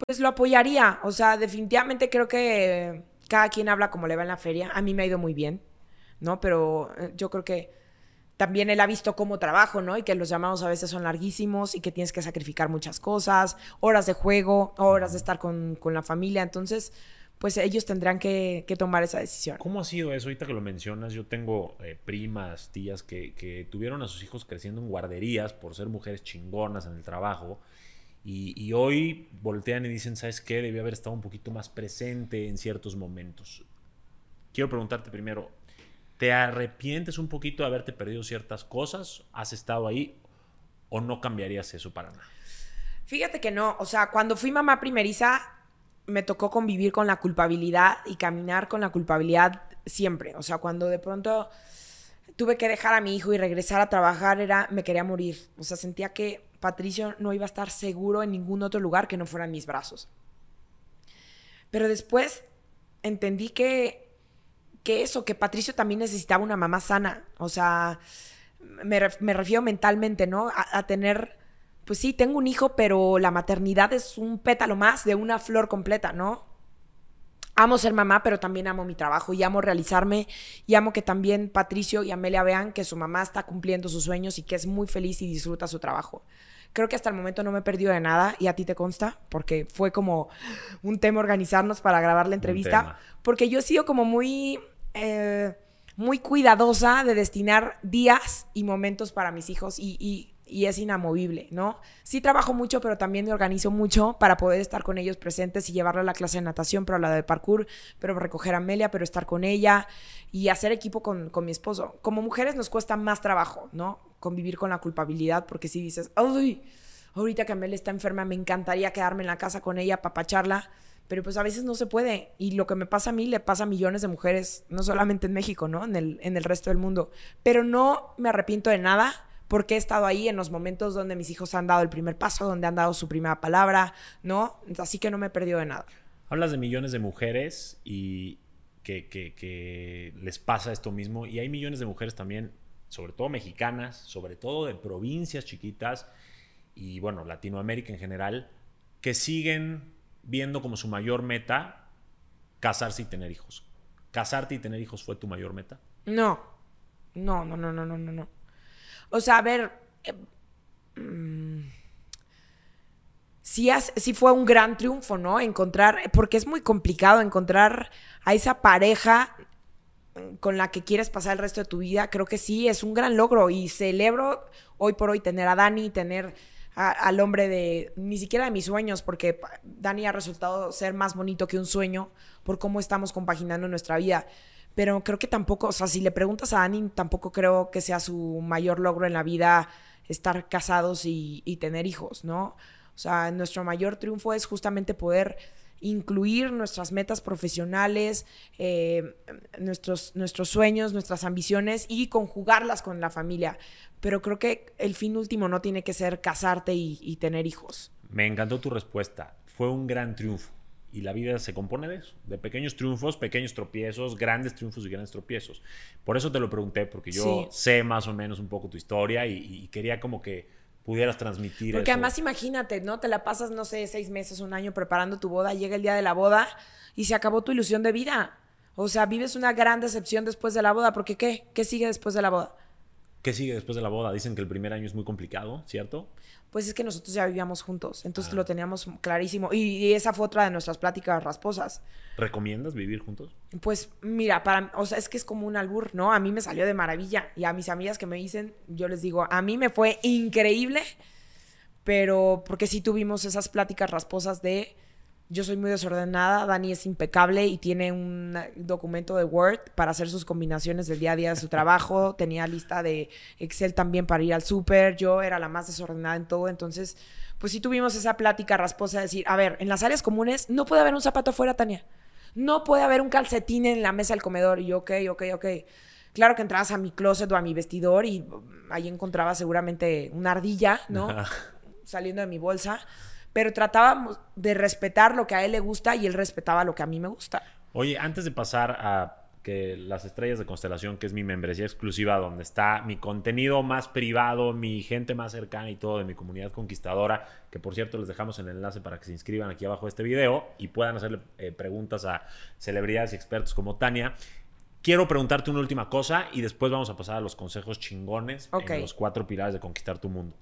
Pues lo apoyaría. O sea, definitivamente creo que cada quien habla como le va en la feria. A mí me ha ido muy bien, ¿no? Pero eh, yo creo que también él ha visto cómo trabajo, ¿no? Y que los llamados a veces son larguísimos y que tienes que sacrificar muchas cosas, horas de juego, horas de estar con, con la familia. Entonces, pues ellos tendrán que, que tomar esa decisión. ¿Cómo ha sido eso? Ahorita que lo mencionas, yo tengo eh, primas, tías que, que tuvieron a sus hijos creciendo en guarderías por ser mujeres chingonas en el trabajo. Y, y hoy voltean y dicen, ¿sabes qué? Debí haber estado un poquito más presente en ciertos momentos. Quiero preguntarte primero, ¿te arrepientes un poquito de haberte perdido ciertas cosas? ¿Has estado ahí? ¿O no cambiarías eso para nada? Fíjate que no, o sea, cuando fui mamá primeriza, me tocó convivir con la culpabilidad y caminar con la culpabilidad siempre. O sea, cuando de pronto tuve que dejar a mi hijo y regresar a trabajar, era, me quería morir. O sea, sentía que Patricio no iba a estar seguro en ningún otro lugar que no fueran mis brazos. Pero después entendí que que eso, que Patricio también necesitaba una mamá sana. O sea, me, refiero mentalmente, ¿no? A, a, tener, pues sí, tengo un hijo, pero la maternidad es un pétalo más de una flor completa, ¿no? amo ser mamá, pero también amo mi trabajo y amo realizarme y amo que también Patricio y Amelia vean que su mamá está cumpliendo sus sueños y que es muy feliz y disfruta su trabajo. Creo que hasta el momento no me he perdido de nada y a ti te consta, porque fue como un tema organizarnos para grabar la entrevista, porque yo he sido como muy... Eh, muy cuidadosa de destinar días y momentos para mis hijos y y es inamovible, ¿no? Sí trabajo mucho, pero también me organizo mucho para poder estar con ellos presentes y llevarla a la clase de natación, pero a la de parkour, pero recoger a Amelia, pero estar con ella y hacer equipo con, mi esposo. Como mujeres nos cuesta más trabajo, ¿no? Convivir con la culpabilidad, porque si dices, ¡ay! Ahorita que Amelia está enferma, me encantaría quedarme en la casa con ella, papacharla, pero pues a veces no se puede. Y lo que me pasa a mí le pasa a millones de mujeres, no solamente en México, ¿no? En el, en el resto del mundo. Pero no me arrepiento de nada porque he estado ahí en los momentos donde mis hijos han dado el primer paso, donde han dado su primera palabra, ¿no? Así que no me he perdido de nada. Hablas de millones de mujeres y que, les pasa esto mismo, y hay millones de mujeres también, sobre todo mexicanas, sobre todo de provincias chiquitas, y bueno, Latinoamérica en general, que siguen viendo como su mayor meta casarse y tener hijos. ¿Casarte y tener hijos fue tu mayor meta? No, no, no, no, no, no, no. O sea, a ver, eh, mm, sí, fue un gran triunfo, ¿no? Encontrar, porque es muy complicado encontrar a esa pareja con la que quieres pasar el resto de tu vida. Creo que sí, es un gran logro y celebro hoy por hoy tener a Dani, tener al hombre de, ni siquiera de mis sueños, porque Dani ha resultado ser más bonito que un sueño por cómo estamos compaginando nuestra vida pero creo que tampoco, o sea, si le preguntas a Dani, tampoco creo que sea su mayor logro en la vida estar casados y, tener hijos, ¿no? O sea, nuestro mayor triunfo es justamente poder incluir nuestras metas profesionales, eh, nuestros, nuestros sueños, nuestras ambiciones y conjugarlas con la familia. Pero creo que el fin último no tiene que ser casarte y tener hijos. Me encantó tu respuesta. Fue un gran triunfo. Y la vida se compone de eso, de pequeños triunfos, pequeños tropiezos, grandes triunfos y grandes tropiezos. Por eso te lo pregunté, porque yo sé más o menos un poco tu historia y, quería como que pudieras transmitir Porque además imagínate, ¿no? Te la pasas, no sé, seis meses, un año preparando tu boda, llega el día de la boda y se acabó tu ilusión de vida. O sea, vives una gran decepción después de la boda, porque ¿qué? ¿Qué sigue después de la boda? ¿Qué sigue después de la boda? Dicen que el primer año es muy complicado, ¿cierto? Pues es que nosotros ya vivíamos juntos, entonces ah. lo teníamos clarísimo. Y, esa fue otra de nuestras pláticas rasposas. ¿Recomiendas vivir juntos? Pues mira, para, o sea, es que es como un albur, ¿no? A mí me salió de maravilla. Y a mis amigas que me dicen, yo les digo, a mí me fue increíble, pero porque sí tuvimos esas pláticas rasposas de yo soy muy desordenada, Dani es impecable y tiene un documento de Word para hacer sus combinaciones del día a día de su trabajo, tenía lista de Excel también para ir al súper, yo era la más desordenada en todo, entonces pues sí tuvimos esa plática rasposa de decir, a ver, en las áreas comunes no puede haber un zapato afuera, Tania, no puede haber un calcetín en la mesa del comedor y yo, ok, ok, ok. Claro que entrabas a mi closet o a mi vestidor y ahí encontraba seguramente una ardilla, ¿no? Saliendo de mi bolsa pero tratábamos de respetar lo que a él le gusta y él respetaba lo que a mí me gusta. Oye, antes de pasar a que las estrellas de constelación, que es mi membresía exclusiva, donde está mi contenido más privado, mi gente más cercana y todo de mi comunidad conquistadora, que por cierto les dejamos el enlace para que se inscriban aquí abajo de este video y puedan hacerle eh, preguntas a celebridades y expertos como Tania. Quiero preguntarte una última cosa y después vamos a pasar a los consejos chingones en los cuatro pilares de conquistar tu mundo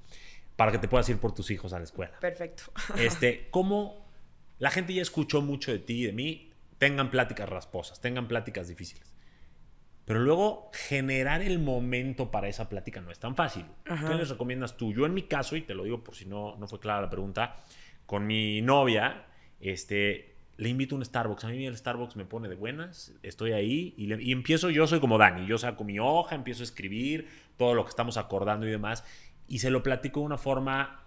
para que te puedas ir por tus hijos a la escuela. Perfecto. Este, ¿cómo la gente ya escuchó mucho de ti y de mí? Tengan pláticas rasposas, tengan pláticas difíciles. Pero luego generar el momento para esa plática no es tan fácil. ¿Qué les recomiendas tú? Yo en mi caso, y te lo digo por si no, no fue clara la pregunta, con mi novia, este, le invito a un Starbucks. A mí el Starbucks me pone de buenas, estoy ahí y, y empiezo, yo soy como Dani, yo saco mi hoja, empiezo a escribir todo lo que estamos acordando y demás y se lo platico de una forma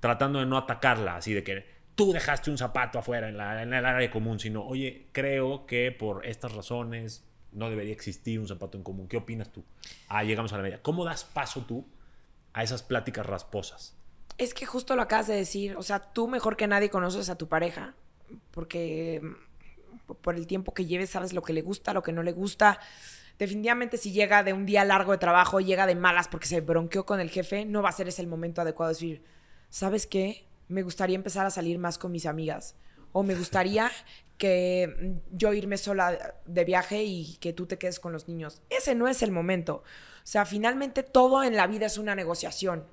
tratando de no atacarla, así de que tú dejaste un zapato afuera en, la, en el área común, sino, oye, creo que por estas razones no debería existir un zapato en común. ¿Qué opinas tú? Ah, llegamos a la media. ¿Cómo das paso tú a esas pláticas rasposas? Es que justo lo acabas de decir, o sea, tú mejor que nadie conoces a tu pareja, porque Por el tiempo que lleves, sabes lo que le gusta, lo que no le gusta. Definitivamente si llega de un día largo de trabajo, llega de malas porque se bronqueó con el jefe, no va a ser ese el momento adecuado de decir, ¿sabes qué? Me gustaría empezar a salir más con mis amigas. O me gustaría que yo irme sola de viaje y que tú te quedes con los niños. Ese no es el momento. O sea, finalmente todo en la vida es una negociación.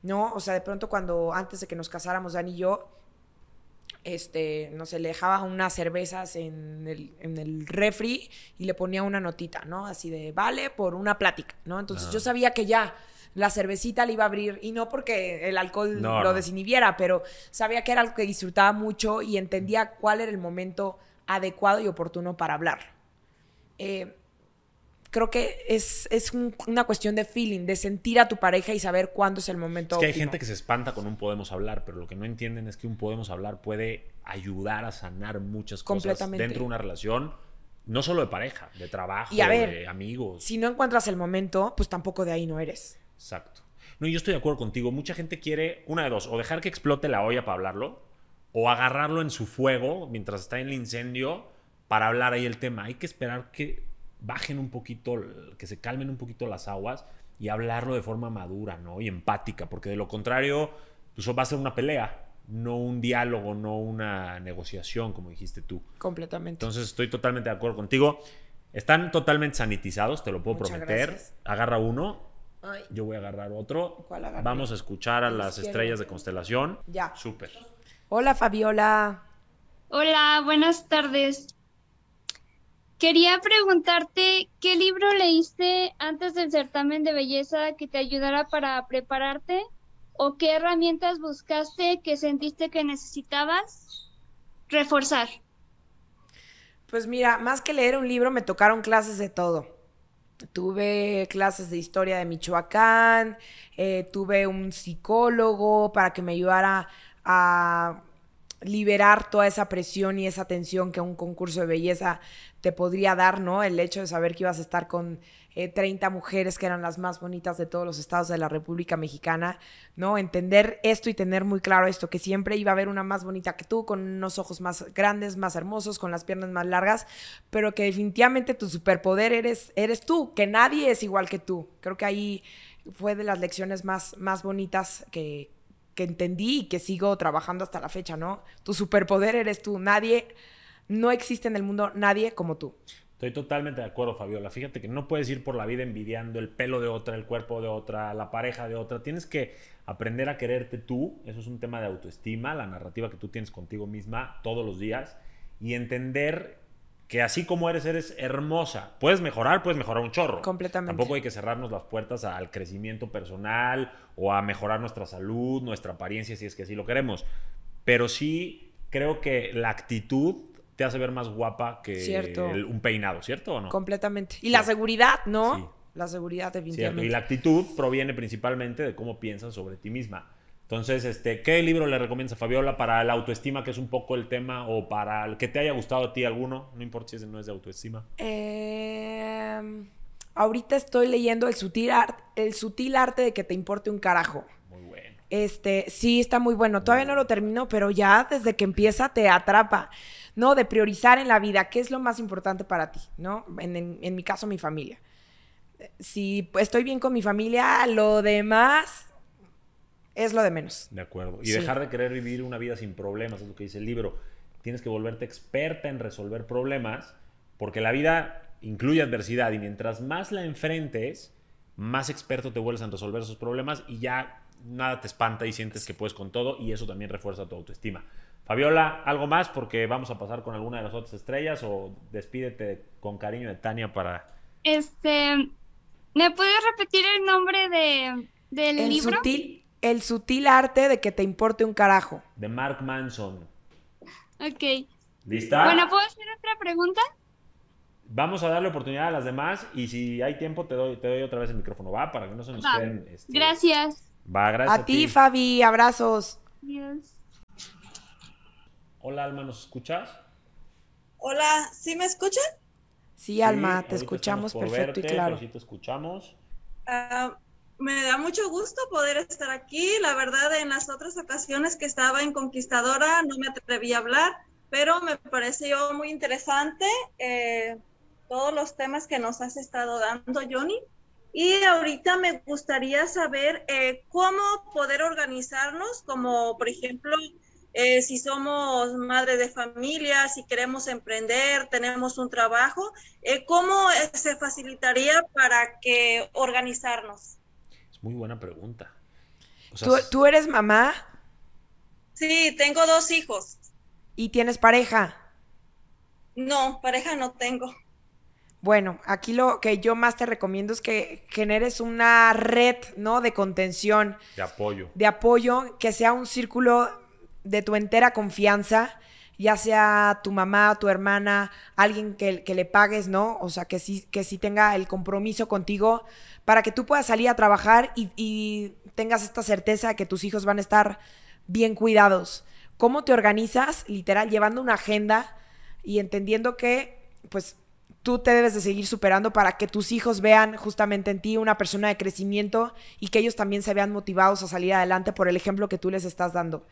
¿No? O sea, de pronto cuando antes de que nos casáramos, Dan y yo, este, no sé, le dejaba unas cervezas en el, en el refri y le ponía una notita, ¿no? Así de, vale, por una plática, ¿no? Entonces yo sabía que ya la cervecita le iba a abrir, y no porque el alcohol lo desinhibiera, pero sabía que era algo que disfrutaba mucho y entendía cuál era el momento adecuado y oportuno para hablar. Eh, creo que es, una cuestión de feeling, de sentir a tu pareja y saber cuándo es el momento. Es que hay gente que se espanta con un podemos hablar, pero lo que no entienden es que un podemos hablar puede ayudar a sanar muchas cosas dentro de una relación. No solo de pareja, de trabajo, de amigos. Si no encuentras el momento, pues tampoco de ahí no eres. Exacto. No, yo estoy de acuerdo contigo. Mucha gente quiere, una de dos, o dejar que explote la olla para hablarlo, o agarrarlo en su fuego mientras está en el incendio para hablar ahí el tema. Hay que esperar que bajen un poquito, que se calmen un poquito las aguas y hablarlo de forma madura, ¿no? Y empática, porque de lo contrario, pues va a ser una pelea, no un diálogo, no una negociación, como dijiste tú. Completamente. Entonces estoy totalmente de acuerdo contigo. Están totalmente sanitizados, te lo puedo prometer. Agarra uno. Yo voy a agarrar otro. Vamos a escuchar a las estrellas de constelación. Ya. Súper. Hola, Fabiola. Hola, buenas tardes. Quería preguntarte, ¿qué libro leíste antes del certamen de belleza que te ayudara para prepararte? ¿O qué herramientas buscaste que sentiste que necesitabas reforzar? Pues mira, más que leer un libro, me tocaron clases de todo. Tuve clases de historia de Michoacán, eh, tuve un psicólogo para que me ayudara a liberar toda esa presión y esa tensión que un concurso de belleza te podría dar, ¿no? El hecho de saber que ibas a estar con 30 eh, mujeres que eran las más bonitas de todos los estados de la República Mexicana, ¿no? Entender esto y tener muy claro esto, que siempre iba a haber una más bonita que tú, con unos ojos más grandes, más hermosos, con las piernas más largas, pero que definitivamente tu superpoder eres, eres tú, que nadie es igual que tú. Creo que ahí fue de las lecciones más, más bonitas que, que entendí y que sigo trabajando hasta la fecha, ¿no? Tu superpoder eres tú. Nadie, no existe en el mundo nadie como tú. Estoy totalmente de acuerdo, Fabiola. Fíjate que no puedes ir por la vida envidiando el pelo de otra, el cuerpo de otra, la pareja de otra. Tienes que aprender a quererte tú. Eso es un tema de autoestima, la narrativa que tú tienes contigo misma todos los días. Y entender que así como eres, eres hermosa. Puedes mejorar, puedes mejorar un chorro. Completamente. Tampoco hay que cerrarnos las puertas al crecimiento personal o a mejorar nuestra salud, nuestra apariencia, si es que así lo queremos. Pero sí creo que la actitud te hace ver más guapa que un peinado, ¿cierto o no? Completamente. Y la seguridad, ¿no? Sí. La seguridad, definitivamente. Y la actitud proviene principalmente de cómo piensas sobre ti misma. Entonces, este, ¿qué libro le recomiendas a Fabiola para la autoestima, que es un poco el tema, o para el que te haya gustado a ti alguno? No importa si ese no es de autoestima. Em, ahorita estoy leyendo el sutil, el sutil arte de que te importe un carajo. Muy bueno. Este, sí, está muy bueno. Todavía no lo termino, pero ya desde que empieza te atrapa, ¿no? De priorizar en la vida, ¿qué es lo más importante para ti, ¿no? en mi caso, mi familia. Si estoy bien con mi familia, lo demás es lo de menos. De acuerdo. Y dejar de querer vivir una vida sin problemas, es lo que dice el libro. Tienes que volverte experta en resolver problemas, porque la vida incluye adversidad y mientras más la enfrentes, más experto te vuelves en resolver esos problemas y ya nada te espanta y sientes que puedes con todo y eso también refuerza tu autoestima. Fabiola, ¿algo más? Porque vamos a pasar con alguna de las otras estrellas o despídete con cariño de Tania para... Este, ¿me puedes repetir el nombre de, del el libro? Sutil, el sutil arte de que te importe un carajo. De Mark Manson. Ok. ¿Lista? Bueno, ¿puedo hacer otra pregunta? Vamos a darle oportunidad a las demás y si hay tiempo te doy, te doy otra vez el micrófono, ¿va? Para que no se nos queden... Este, gracias. Va, gracias. A, ti, Fabi, abrazos. Adiós. Hola, Alma, ¿nos escuchas? Hola, ¿sí me escuchan? Sí, Alma, te escuchamos perfecto y claro. sí te escuchamos. Uh, me da mucho gusto poder estar aquí. La verdad, en las otras ocasiones que estaba en Conquistadora no me atreví a hablar pero me pareció muy interesante eh, todos los temas que nos has estado dando, Johnny. Y ahorita me gustaría saber eh, cómo poder organizarnos, como por ejemplo, eh, si somos madre de familia, si queremos emprender, tenemos un trabajo, ¿cómo se facilitaría para que organizarnos? Es muy buena pregunta. ¿Tú, ¿Tú eres mamá? Sí, tengo dos hijos. ¿Y tienes pareja? No, pareja no tengo. Bueno, aquí lo que yo más te recomiendo es que generes una red, ¿no? De contención. De apoyo. De apoyo, que sea un círculo de tu entera confianza, ya sea tu mamá, tu hermana, alguien que, le pagues, ¿no? O sea, que sí, que sí tenga el compromiso contigo para que tú puedas salir a trabajar y, y tengas esta certeza de que tus hijos van a estar bien cuidados. ¿Cómo te organizas? Literal, llevando una agenda y entendiendo que, pues, tú te debes de seguir superando para que tus hijos vean justamente en ti una persona de crecimiento y que ellos también se vean motivados a salir adelante por el ejemplo que tú les estás dando.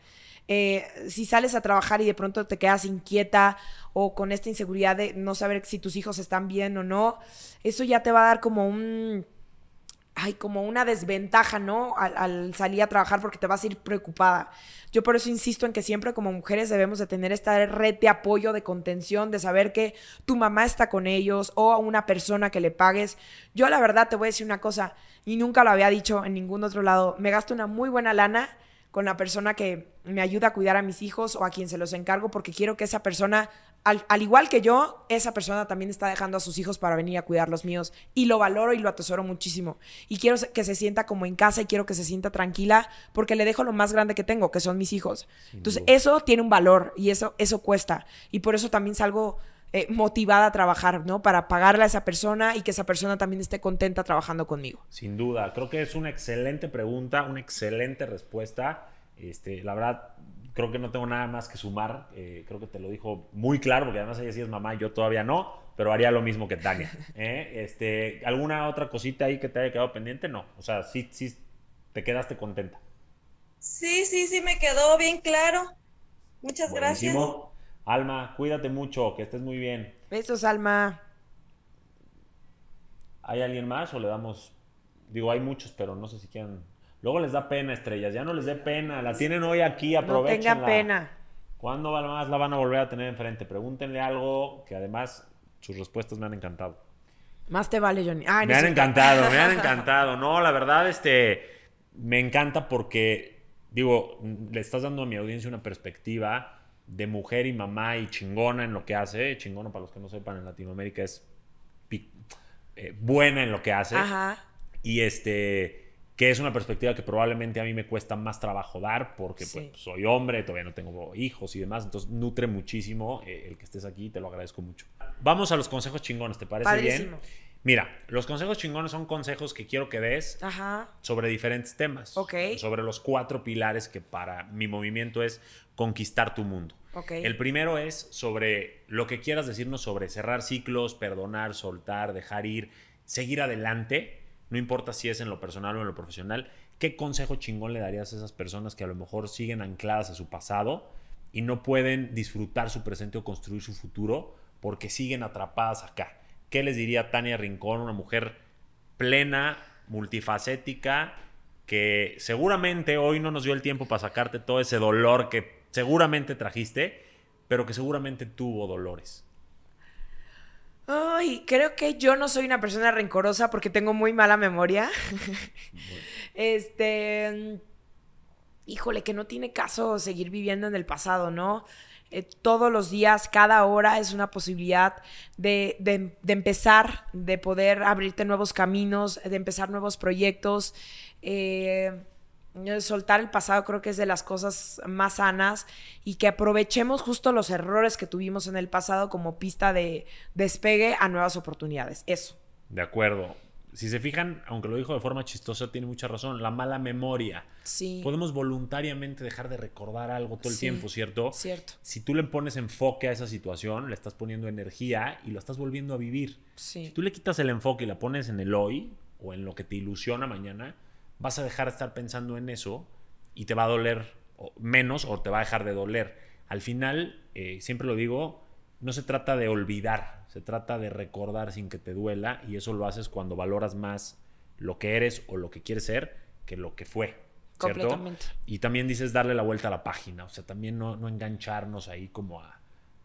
Eh, si sales a trabajar y de pronto te quedas inquieta o con esta inseguridad de no saber si tus hijos están bien o no, eso ya te va a dar como un hay como una desventaja, ¿no? Al, al, salir a trabajar porque te vas a ir preocupada. Yo por eso insisto en que siempre como mujeres debemos de tener esta red de apoyo, de contención, de saber que tu mamá está con ellos o a una persona que le pagues. Yo la verdad te voy a decir una cosa, y nunca lo había dicho en ningún otro lado, me gasto una muy buena lana con la persona que me ayuda a cuidar a mis hijos o a quien se los encargo porque quiero que esa persona al, al, igual que yo, esa persona también está dejando a sus hijos para venir a cuidar los míos. Y lo valoro y lo atesoro muchísimo. Y quiero que se sienta como en casa y quiero que se sienta tranquila porque le dejo lo más grande que tengo, que son mis hijos. Entonces, eso tiene un valor y eso, eso cuesta. Y por eso también salgo eh, motivada a trabajar, ¿no? Para pagarle a esa persona y que esa persona también esté contenta trabajando conmigo. Sin duda, creo que es una excelente pregunta, una excelente respuesta. Este, la verdad, creo que no tengo nada más que sumar. Eh, creo que te lo dijo muy claro, porque además ella sí es mamá, yo todavía no, pero haría lo mismo que Tania. ¿eh? Este, ¿Alguna otra cosita ahí que te haya quedado pendiente? No. O sea, sí, sí te quedaste contenta. Sí, sí, sí, me quedó bien claro. Muchas Buenísimo. gracias. Alma, cuídate mucho, que estés muy bien. Besos, Alma. ¿Hay alguien más o le damos? Digo, hay muchos, pero no sé si quieren Luego les da pena, estrellas. Ya no les dé pena. La tienen hoy aquí, aprovechen. No tengan pena. ¿Cuándo más la van a volver a tener enfrente? Pregúntenle algo que además sus respuestas me han encantado. Más te vale, Johnny. Ay, no me han encantado, me han encantado. No, la verdad, este, me encanta porque, digo, le estás dando a mi audiencia una perspectiva de mujer y mamá y chingona en lo que hace. Chingona, para los que no sepan, en Latinoamérica es eh, buena en lo que hace. Ajá. Y este que es una perspectiva que probablemente a mí me cuesta más trabajo dar porque Sí. pues, soy hombre, todavía no tengo hijos y demás, entonces nutre muchísimo eh, el que estés aquí, te lo agradezco mucho. Vamos a los consejos chingones, ¿te parece Padrísimo. bien? Mira, los consejos chingones son consejos que quiero que des Ajá. sobre diferentes temas, Ok. sobre los cuatro pilares que para mi movimiento es conquistar tu mundo. Ok. El primero es sobre lo que quieras decirnos sobre cerrar ciclos, perdonar, soltar, dejar ir, seguir adelante, no importa si es en lo personal o en lo profesional. ¿Qué consejo chingón le darías a esas personas que a lo mejor siguen ancladas a su pasado y no pueden disfrutar su presente o construir su futuro porque siguen atrapadas acá? ¿Qué les diría Tania Rincón, una mujer plena, multifacética, que seguramente hoy no nos dio el tiempo para sacarte todo ese dolor que seguramente trajiste, pero que seguramente tuvo dolores? Ay, creo que yo no soy una persona rencorosa porque tengo muy mala memoria. este. Híjole, que no tiene caso seguir viviendo en el pasado, ¿no? Eh, todos los días, cada hora es una posibilidad de, de, de, empezar, de poder abrirte nuevos caminos, de empezar nuevos proyectos. Eh, soltar el pasado creo que es de las cosas más sanas y que aprovechemos justo los errores que tuvimos en el pasado como pista de despegue a nuevas oportunidades. Eso. De acuerdo. Si se fijan, aunque lo dijo de forma chistosa, tiene mucha razón. La mala memoria. Sí. Podemos voluntariamente dejar de recordar algo todo el Sí, tiempo, ¿cierto? Cierto. Si tú le pones enfoque a esa situación, le estás poniendo energía y lo estás volviendo a vivir. Sí. Si tú le quitas el enfoque y la pones en el hoy o en lo que te ilusiona mañana, vas a dejar de estar pensando en eso y te va a doler menos o te va a dejar de doler. al final, eh, siempre lo digo, no se trata de olvidar, se trata de recordar sin que te duela y eso lo haces cuando valoras más lo que eres o lo que quieres ser que lo que fue. ¿cierto? Completamente. Y también dices darle la vuelta a la página, o sea, también no, no engancharnos ahí como a,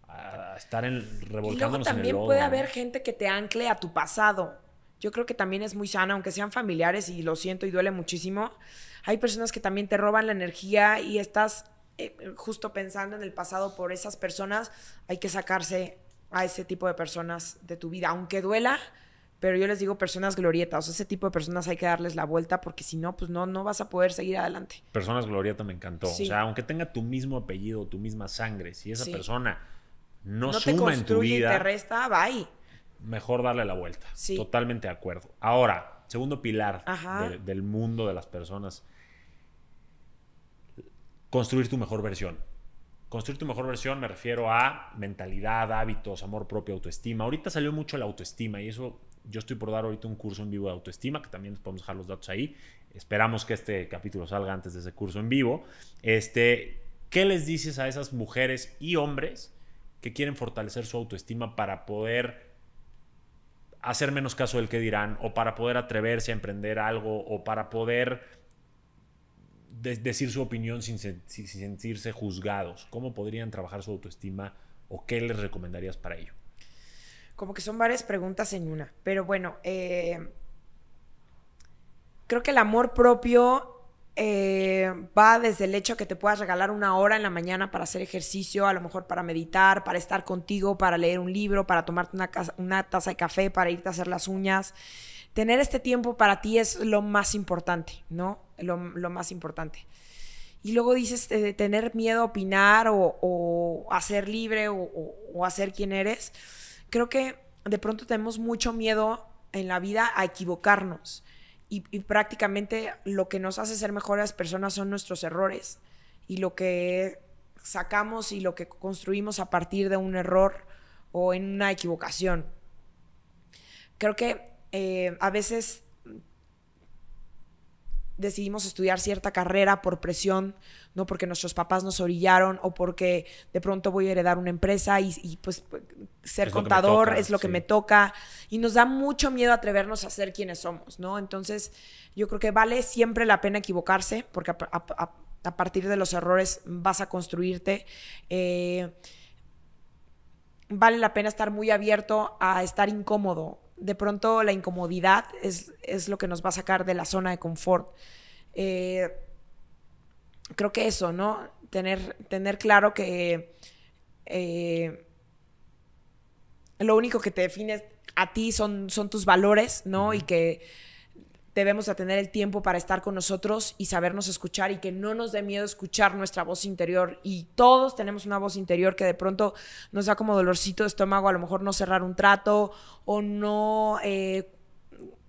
a estar en, Y luego revolcándonos en el también lodo, puede ¿no? haber gente que te ancle a tu pasado. Yo creo que también es muy sana, aunque sean familiares y lo siento y duele muchísimo. Hay personas que también te roban la energía y estás eh, justo pensando en el pasado por esas personas. Hay que sacarse a ese tipo de personas de tu vida, aunque duela. Pero yo les digo personas glorietas, o sea, ese tipo de personas hay que darles la vuelta porque si no, pues no, no vas a poder seguir adelante. Personas Glorieta me encantó. Sí. O sea, aunque tenga tu mismo apellido, tu misma sangre, si esa Sí. persona no, No, te suma en tu construye y te vida, resta, bye. Mejor darle la vuelta. Sí. Totalmente de acuerdo. Ahora, segundo pilar de- del mundo de las personas. Construir tu mejor versión. Construir tu mejor versión me refiero a mentalidad, hábitos, amor propio, autoestima. Ahorita salió mucho la autoestima y eso yo estoy por dar ahorita un curso en vivo de autoestima, que también podemos dejar los datos ahí. Esperamos que este capítulo salga antes de ese curso en vivo. Este, ¿Qué les dices a esas mujeres y hombres que quieren fortalecer su autoestima para poder hacer menos caso del que dirán o para poder atreverse a emprender algo o para poder de- decir su opinión sin sentirse juzgados? ¿Cómo podrían trabajar su autoestima o qué les recomendarías para ello? Como que son varias preguntas en una. Pero bueno, eh, creo que el amor propio eh, va desde el hecho que te puedas regalar una hora en la mañana para hacer ejercicio, a lo mejor para meditar, para estar contigo, para leer un libro, para tomarte una, taza de café, para irte a hacer las uñas. Tener este tiempo para ti es lo más importante, ¿no? Lo, más importante. Y luego dices eh, tener miedo a opinar o, o a ser libre o, o- o a ser quien eres. Creo que de pronto tenemos mucho miedo en la vida a equivocarnos. Y, prácticamente lo que nos hace ser mejores personas son nuestros errores. Y lo que sacamos y lo que construimos a partir de un error o en una equivocación. Creo que eh, a veces decidimos estudiar cierta carrera por presión, no porque nuestros papás nos orillaron o porque de pronto voy a heredar una empresa y, y, pues ser Es lo contador toca, es lo que me toca y nos da mucho miedo atrevernos a ser quienes somos, ¿no? Entonces yo creo que vale siempre la pena equivocarse porque a, a- a- a partir de los errores vas a construirte. Eh, vale la pena estar muy abierto a estar incómodo. De pronto la incomodidad es, es lo que nos va a sacar de la zona de confort. Eh, creo que eso, ¿no? Tener, tener claro que eh, lo único que te define a ti son, son tus valores, ¿no? Y que debemos de tener el tiempo para estar con nosotros y sabernos escuchar y que no nos dé miedo escuchar nuestra voz interior. Y todos tenemos una voz interior que de pronto nos da como dolorcito de estómago, a lo mejor no cerrar un trato o no, eh,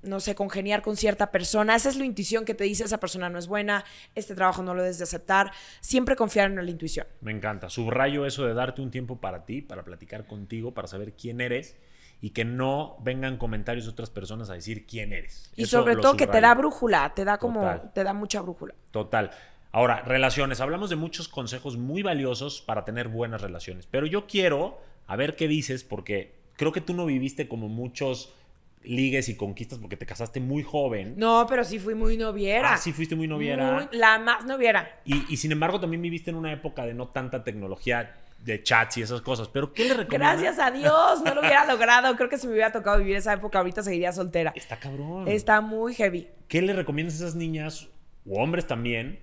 no sé, congeniar con cierta persona. Esa es la intuición que te dice esa persona no es buena, este trabajo no lo debes de aceptar. Siempre confiar en la intuición. Me encanta. Subrayo eso de darte un tiempo para ti, para platicar contigo, para saber quién eres y que no vengan comentarios de otras personas a decir quién eres. Y Eso sobre todo que te da brújula, te da como, Total. te da mucha brújula. Total. Ahora, relaciones. Hablamos de muchos consejos muy valiosos para tener buenas relaciones. Pero yo quiero a ver qué dices, porque creo que tú no viviste como muchos ligues y conquistas porque te casaste muy joven. No, pero sí fui muy noviera. Ah, sí fuiste muy noviera. Muy- la más noviera. Y, y sin embargo también viviste en una época de no tanta tecnología de chats y esas cosas. Pero ¿qué le recomiendas? Gracias a Dios, no lo hubiera logrado. Creo que si me hubiera tocado vivir esa época, ahorita seguiría soltera. Está cabrón. Está muy heavy. ¿Qué le recomiendas a esas niñas o hombres también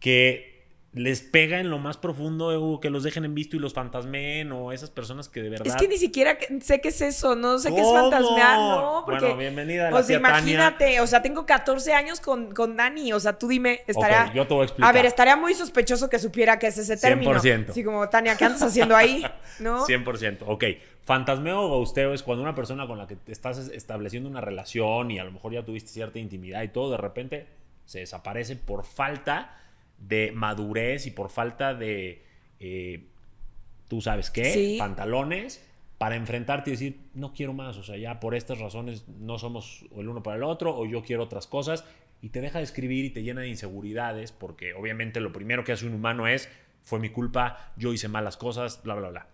que les pega en lo más profundo o que los dejen en visto y los fantasmeen o esas personas que de verdad Es que ni siquiera sé qué es eso, no sé qué es fantasmear, no, porque... Bueno, bienvenida a la tía Tania. imagínate, o sea, tengo 14 años con, con Dani, o sea, tú dime, estaría... Yo te voy a explicar. A ver, estaría muy sospechoso que supiera qué es ese término. 100%. Así como, Tania, ¿qué andas haciendo ahí? ¿No? 100%. Ok. Fantasmeo o ghosteo es cuando una persona con la que te estás estableciendo una relación y a lo mejor ya tuviste cierta intimidad y todo, de repente se desaparece por falta de madurez y por falta de, eh, tú sabes qué, Sí. pantalones para enfrentarte y decir, no quiero más, o sea, ya por estas razones no somos el uno para el otro o yo quiero otras cosas y te deja de escribir y te llena de inseguridades porque obviamente lo primero que hace un humano es fue mi culpa, yo hice malas cosas, bla, bla, bla.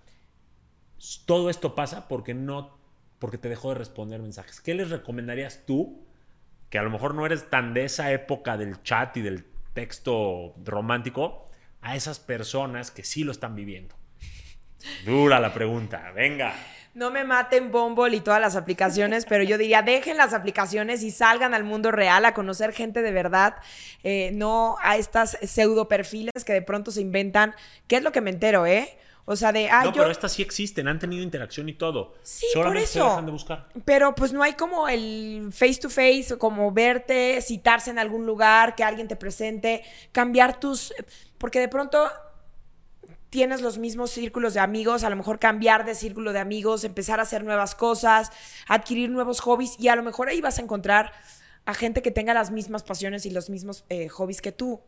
Todo esto pasa porque no, porque te dejó de responder mensajes. ¿Qué les recomendarías tú, que a lo mejor no eres tan de esa época del chat y del texto romántico, a esas personas que sí lo están viviendo? Dura la pregunta, venga. No me maten Bumble y todas las aplicaciones, pero yo diría, dejen las aplicaciones y salgan al mundo real a conocer gente de verdad, eh, no a estas pseudo perfiles que de pronto se inventan. ¿Qué es lo que me entero, eh? O sea, de, ah, no, yo... pero estas sí existen, han tenido interacción y todo. Sí, Solamente por se eso. dejan de buscar. Pero pues no hay como el face to face, como verte, citarse en algún lugar, que alguien te presente, cambiar tus... Porque de pronto tienes los mismos círculos de amigos, a lo mejor cambiar de círculo de amigos, empezar a hacer nuevas cosas, adquirir nuevos hobbies y a lo mejor ahí vas a encontrar a gente que tenga las mismas pasiones y los mismos eh, hobbies que tú.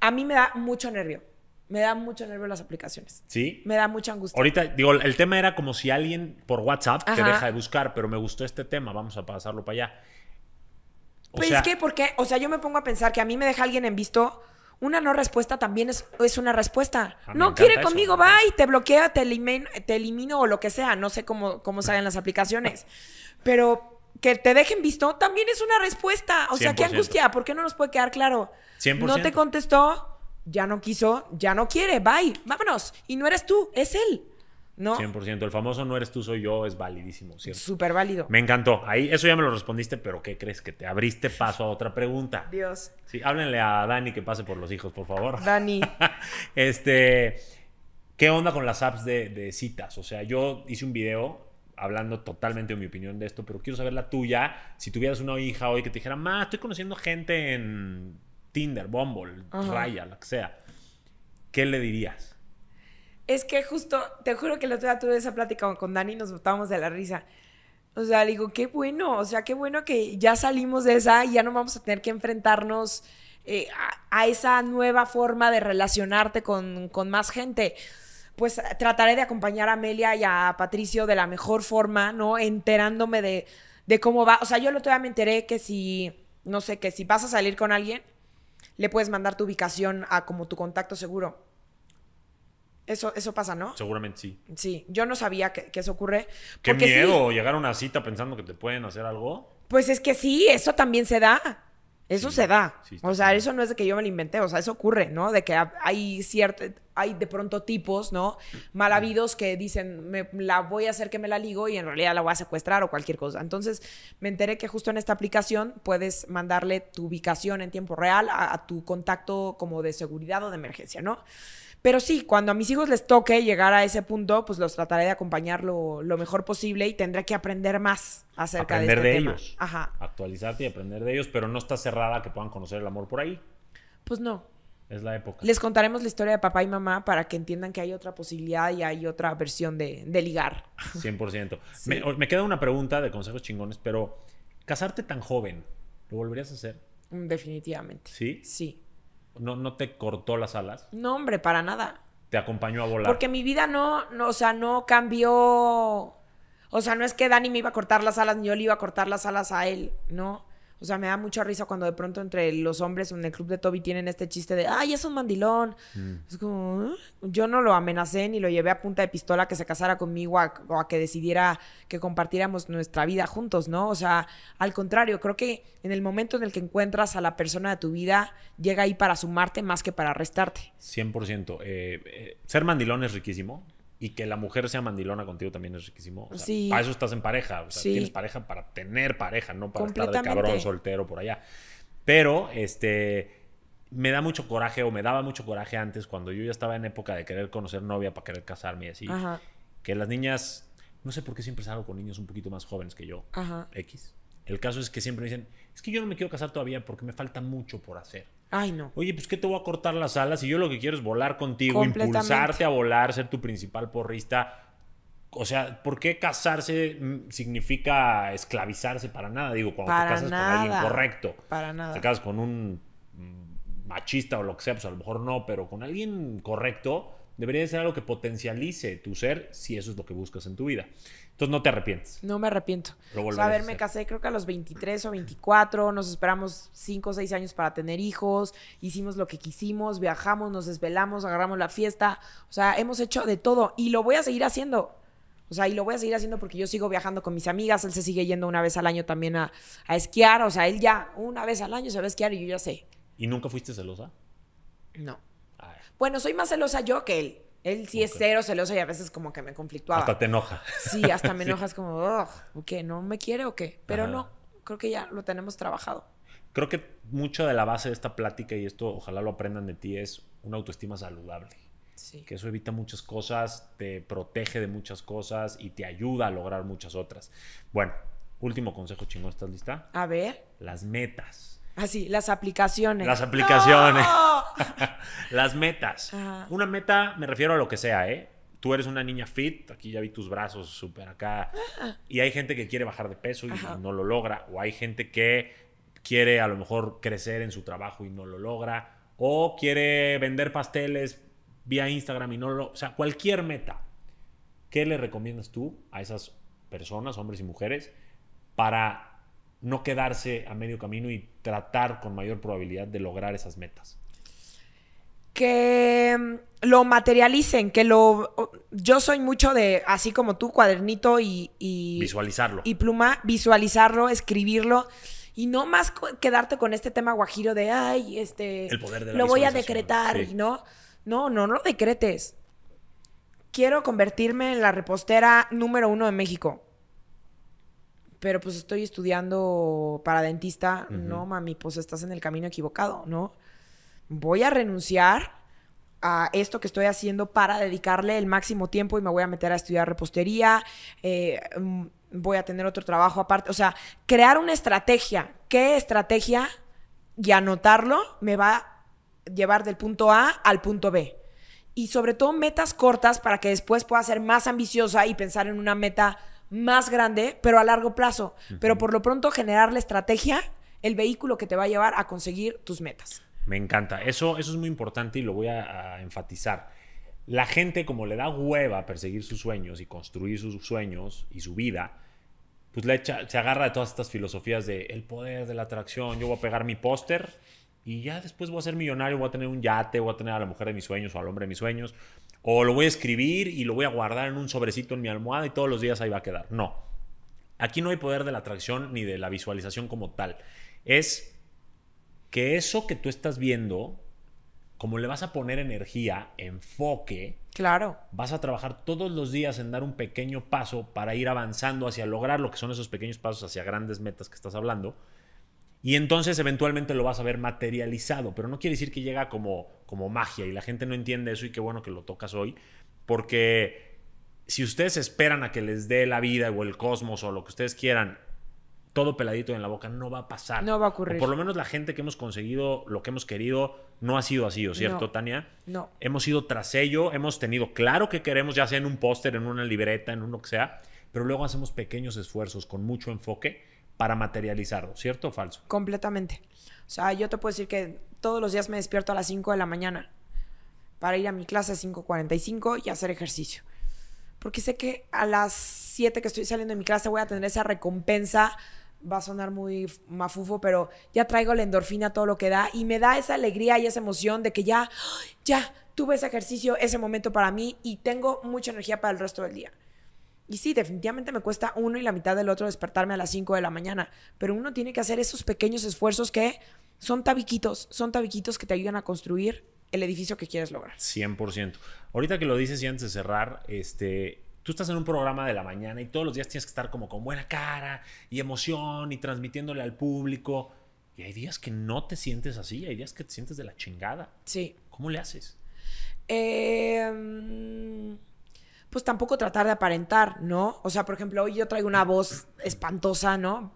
A mí me da mucho nervio, me da mucho nervio las aplicaciones, ¿Sí? me da mucha angustia. Ahorita, digo, el tema era como si alguien por WhatsApp te deja de buscar, pero me gustó este tema, vamos a pasarlo para allá. O Pues sea, es que, porque, o sea, yo me pongo a pensar que a mí me deja alguien en visto, una no respuesta también es, es una respuesta. Ah, no quiere eso, conmigo, encanta. bye, te bloqueo, te elimino, te elimino o lo que sea, no sé cómo, cómo salen las aplicaciones. Pero que te dejen visto también es una respuesta. O sea, qué 100%. angustia, ¿por qué no nos puede quedar claro? 100%. No te contestó, ya no quiso, ya no quiere, bye, vámonos. Y no eres tú, es él. ¿No? 100%. El famoso no eres tú, soy yo es validísimo, ¿cierto? Súper válido. Me encantó. Ahí, eso ya me lo respondiste, pero ¿qué crees? Que te abriste paso a otra pregunta. Dios. Sí, háblenle a Dani que pase por los hijos, por favor. Dani. este, ¿qué onda con las apps de, de citas? O sea, yo hice un video hablando totalmente de mi opinión de esto, pero quiero saber la tuya. Si tuvieras una hija hoy que te dijera, ma, estoy conociendo gente en Tinder, Bumble, Ajá. Raya, lo que sea, ¿qué le dirías? Es que justo, te juro que otro día tuve esa plática con Dani y nos botábamos de la risa. O sea, le digo, qué bueno, o sea, qué bueno que ya salimos de esa y ya no vamos a tener que enfrentarnos eh, a, a esa nueva forma de relacionarte con, con más gente. Pues trataré de acompañar a Amelia y a Patricio de la mejor forma, ¿no? Enterándome de, de cómo va. O sea, yo el otro día me enteré que si, no sé, que si vas a salir con alguien, le puedes mandar tu ubicación a como tu contacto seguro. Eso, eso pasa, ¿no? Seguramente sí. Sí, yo no sabía que, que eso ocurre. Qué porque sí, miedo llegar a una cita pensando que te pueden hacer algo. pues es que sí, eso también se da. Eso Sí, se da. sí, o sea, eso no es de que yo me lo inventé, o sea, eso ocurre, ¿no? De que ha- hay cierto, hay de pronto tipos, ¿no? Mal habidos que dicen, me, la voy a hacer que me la ligo y en realidad la voy a secuestrar o cualquier cosa. Entonces, me enteré que justo en esta aplicación puedes mandarle tu ubicación en tiempo real a, a tu contacto como de seguridad o de emergencia, ¿no? Pero sí, cuando a mis hijos les toque llegar a ese punto, pues los trataré de acompañar lo, lo mejor posible y tendré que aprender más acerca aprender de de, este tema. ellos. Ajá. Actualizarte y aprender de ellos, pero no está cerrada que puedan conocer el amor por ahí. Pues no. Es la época. Les contaremos la historia de papá y mamá para que entiendan que hay otra posibilidad y hay otra versión de, de ligar. 100%. Sí. Me, me queda una pregunta de consejos chingones, pero casarte tan joven, ¿lo volverías a hacer? Mm, Definitivamente. ¿Sí? Sí. ¿No, no te cortó las alas? No, hombre, para nada. ¿Te acompañó a volar? Porque mi vida no, no, o sea, no cambió. O sea, no es que Dani me iba a cortar las alas ni yo le iba a cortar las alas a él, ¿no? O sea, me da mucha risa cuando de pronto entre los hombres en el club de Toby tienen este chiste de, ay, es un mandilón. Mm. Es como, "¿Eh?". yo no lo amenacé ni lo llevé a punta de pistola a que se casara conmigo a- o a que decidiera que compartiéramos nuestra vida juntos, ¿no? O sea, al contrario, creo que en el momento en el que encuentras a la persona de tu vida, llega ahí para sumarte más que para restarte. 100%. Eh, eh, ser mandilón es riquísimo. Y que la mujer sea mandilona contigo también es riquísimo. O sea, Sí. Para eso estás en pareja. O sea, Sí. tienes pareja para tener pareja, no para estar de cabrón soltero por allá. Pero, este. Me da mucho coraje, o me daba mucho coraje antes, cuando yo ya estaba en época de querer conocer novia para querer casarme y así. Ajá, Que las niñas. No sé por qué siempre salgo con niños un poquito más jóvenes que yo. ajá. X. El caso es que siempre me dicen, es que yo no me quiero casar todavía porque me falta mucho por hacer. Ay, no. Oye, pues ¿qué te voy a cortar las alas? Y yo lo que quiero es volar contigo, impulsarte a volar, ser tu principal porrista. O sea, ¿por qué casarse mm, significa esclavizarse para nada? Digo, cuando Para te casas con alguien correcto. Para nada. Te casas con un mm, machista o lo que sea, pues a lo mejor no, pero con alguien correcto, Debería de ser algo que potencialice tu ser si eso es lo que buscas en tu vida. Entonces no te arrepientes. No me arrepiento. Lo O sea, a ver, a me casé creo que a los 23 o 24, nos esperamos 5 o 6 años para tener hijos, hicimos lo que quisimos, viajamos, nos desvelamos, agarramos la fiesta, o sea, hemos hecho de todo y lo voy a seguir haciendo. O sea, y lo voy a seguir haciendo porque yo sigo viajando con mis amigas, él se sigue yendo una vez al año también a, a esquiar, o sea, él ya una vez al año se va a esquiar y yo ya sé. ¿Y nunca fuiste celosa? No. Ay, Bueno, soy más celosa yo que él. Él sí es cero celoso y a veces como que me conflictuaba. hasta te enoja. Sí, hasta me enojas como, "Ugh, ¿o qué? ¿No me quiere o qué? Pero Ajá. no, creo que ya lo tenemos trabajado. Creo que mucho de la base de esta plática, y esto ojalá lo aprendan de ti, es una autoestima saludable. Sí. Que eso evita muchas cosas, te protege de muchas cosas y te ayuda a lograr muchas otras. Bueno, último consejo chingón, ¿estás lista? A ver. Las metas. Así, las aplicaciones. Las aplicaciones. ¡No! Las metas. Ajá. Una meta, me refiero a lo que sea, ¿eh? Tú eres una niña fit, aquí ya vi tus brazos súper acá. Y hay gente que quiere bajar de peso y Ajá. no lo logra. O hay gente que quiere a lo mejor crecer en su trabajo y no lo logra. O quiere vender pasteles vía Instagram y no lo... O sea, cualquier meta. ¿Qué le recomiendas tú a esas personas, hombres y mujeres, para no quedarse a medio camino y tratar con mayor probabilidad de lograr esas metas? Que mm, lo materialicen, que lo... Yo soy mucho de, así como tú, cuadernito y... y Visualizarlo. y pluma, visualizarlo, escribirlo y no más quedarte con este tema guajiro de, ay, este, El poder de la lo voy a decretar, sí. ¿no? No, no, no lo decretes. Quiero convertirme en la repostera número uno de México. Pero pues estoy estudiando para dentista. No, mami, pues estás en el camino equivocado, ¿no? Voy a renunciar a esto que estoy haciendo para dedicarle el máximo tiempo y me voy a meter a estudiar repostería, eh, mm, voy a tener otro trabajo aparte. O sea, crear una estrategia. ¿Qué estrategia? Y anotarlo me va a llevar del punto A al punto B. Y sobre todo metas cortas para que después pueda ser más ambiciosa y pensar en una meta más grande, pero a largo plazo. Pero por lo pronto generar la estrategia, el vehículo que te va a llevar a conseguir tus metas. Me encanta. Eso, eso es muy importante y lo voy a, a enfatizar. La gente, como le da hueva perseguir sus sueños y construir sus sueños y su vida, pues le echa- se agarra de todas estas filosofías de el poder de la atracción. Yo voy a pegar mi póster y ya después voy a ser millonario, voy a tener un yate, voy a tener a la mujer de mis sueños o al hombre de mis sueños. O lo voy a escribir y lo voy a guardar en un sobrecito en mi almohada y todos los días ahí va a quedar. No. Aquí no hay poder de la atracción ni de la visualización como tal. Es que eso que tú estás viendo, como le vas a poner energía, enfoque, Claro. vas a trabajar todos los días en dar un pequeño paso para ir avanzando hacia lograr lo que son esos pequeños pasos hacia grandes metas que estás hablando. Y entonces eventualmente lo vas a ver materializado, pero no quiere decir que llega como, como magia y la gente no entiende eso y qué bueno que lo tocas hoy, porque si ustedes esperan a que les dé la vida o el cosmos o lo que ustedes quieran, todo peladito en la boca, no va a pasar. No va a ocurrir. O por lo menos la gente que hemos conseguido lo que hemos querido no ha sido así, ¿o cierto, No. Tania? No. Hemos ido tras ello, hemos tenido claro que queremos, ya sea en un póster, en una libreta, en uno que sea, pero luego hacemos pequeños esfuerzos con mucho enfoque para materializarlo, ¿cierto o falso? Completamente. O sea, yo te puedo decir que todos los días me despierto a las 5 de la mañana para ir a mi clase a 5.45 y hacer ejercicio. Porque sé que a las 7 que estoy saliendo de mi clase voy a tener esa recompensa. Va a sonar muy mafufo, pero ya traigo la endorfina, todo lo que da, y me da esa alegría y esa emoción de que ya, ya tuve ese ejercicio, ese momento para mí y tengo mucha energía para el resto del día. Y sí, definitivamente me cuesta uno y la mitad del otro despertarme a las 5 de la mañana, pero uno tiene que hacer esos pequeños esfuerzos que son tabiquitos, son tabiquitos que te ayudan a construir el edificio que quieres lograr. 100%. Ahorita que lo dices y antes de cerrar, este, tú estás en un programa de la mañana y todos los días tienes que estar como con buena cara y emoción y transmitiéndole al público. Y hay días que no te sientes así, hay días que te sientes de la chingada. Sí. ¿Cómo le haces? Eh, pues tampoco tratar de aparentar, ¿no? O sea, por ejemplo, hoy yo traigo una voz espantosa, ¿no?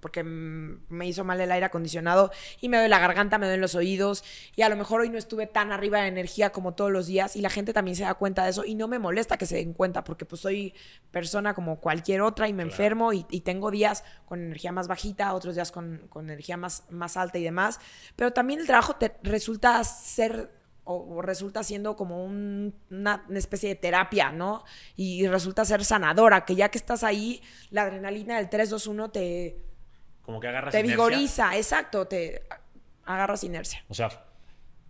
Porque me hizo mal el aire acondicionado y me duele la garganta, me duelen los oídos y a lo mejor hoy no estuve tan arriba de energía como todos los días y la gente también se da cuenta de eso y no me molesta que se den cuenta porque pues soy persona como cualquier otra y me Claro. enfermo y, y tengo días con energía más bajita, otros días con, con energía más, más alta y demás, pero también el trabajo te resulta ser o, resulta siendo como una, especie de terapia, ¿no? Y, resulta ser sanadora, que ya que estás ahí, la adrenalina del 3-2-1 te... Como que agarras Te vigoriza, exacto, te agarras inercia. O sea,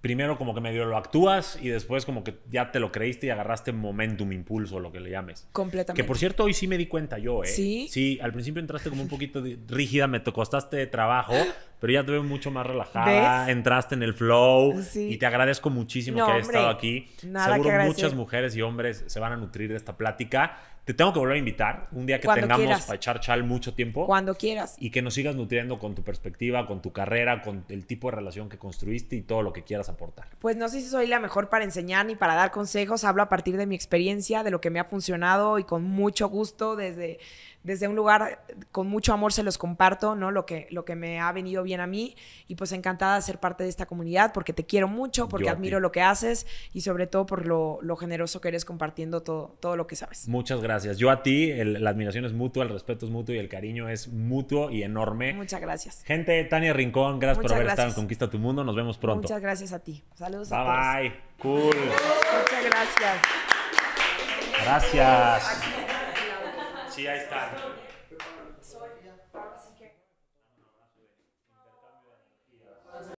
primero como que medio lo actúas y después como que ya te lo creíste y agarraste momentum, impulso, lo que le llames. Completamente. Que por cierto, hoy sí me di cuenta yo, ¿eh? Sí. Sí, al principio entraste como un poquito rígida, me costaste trabajo, pero ya te veo mucho más relajada, entraste en el flow y te agradezco muchísimo que hayas estado aquí. Seguro muchas mujeres y hombres se van a nutrir de esta plática. Te tengo que volver a invitar un día que tengamos para echar chal mucho tiempo. Cuando quieras. Y que nos sigas nutriendo con tu perspectiva, con tu carrera, con el tipo de relación que construiste y todo lo que quieras aportar. Pues no sé si soy la mejor para enseñar ni para dar consejos. Hablo a partir de mi experiencia, de lo que me ha funcionado y con mucho gusto desde desde un lugar con mucho amor se los comparto, ¿no? Lo que, lo que me ha venido bien a mí y pues encantada de ser parte de esta comunidad porque te quiero mucho, porque admiro lo que haces y sobre todo por lo, generoso que eres compartiendo todo, todo lo que sabes. Muchas gracias. Yo a ti, la admiración es mutua, el respeto es mutuo y el cariño es mutuo y enorme. Muchas gracias. Gente, Tania Rincón, gracias por haber estado en Conquista tu Mundo. Nos vemos pronto. Muchas gracias a ti. Saludos bye, a todos. Bye, cool. Muchas gracias. Gracias. Sí, ahí está.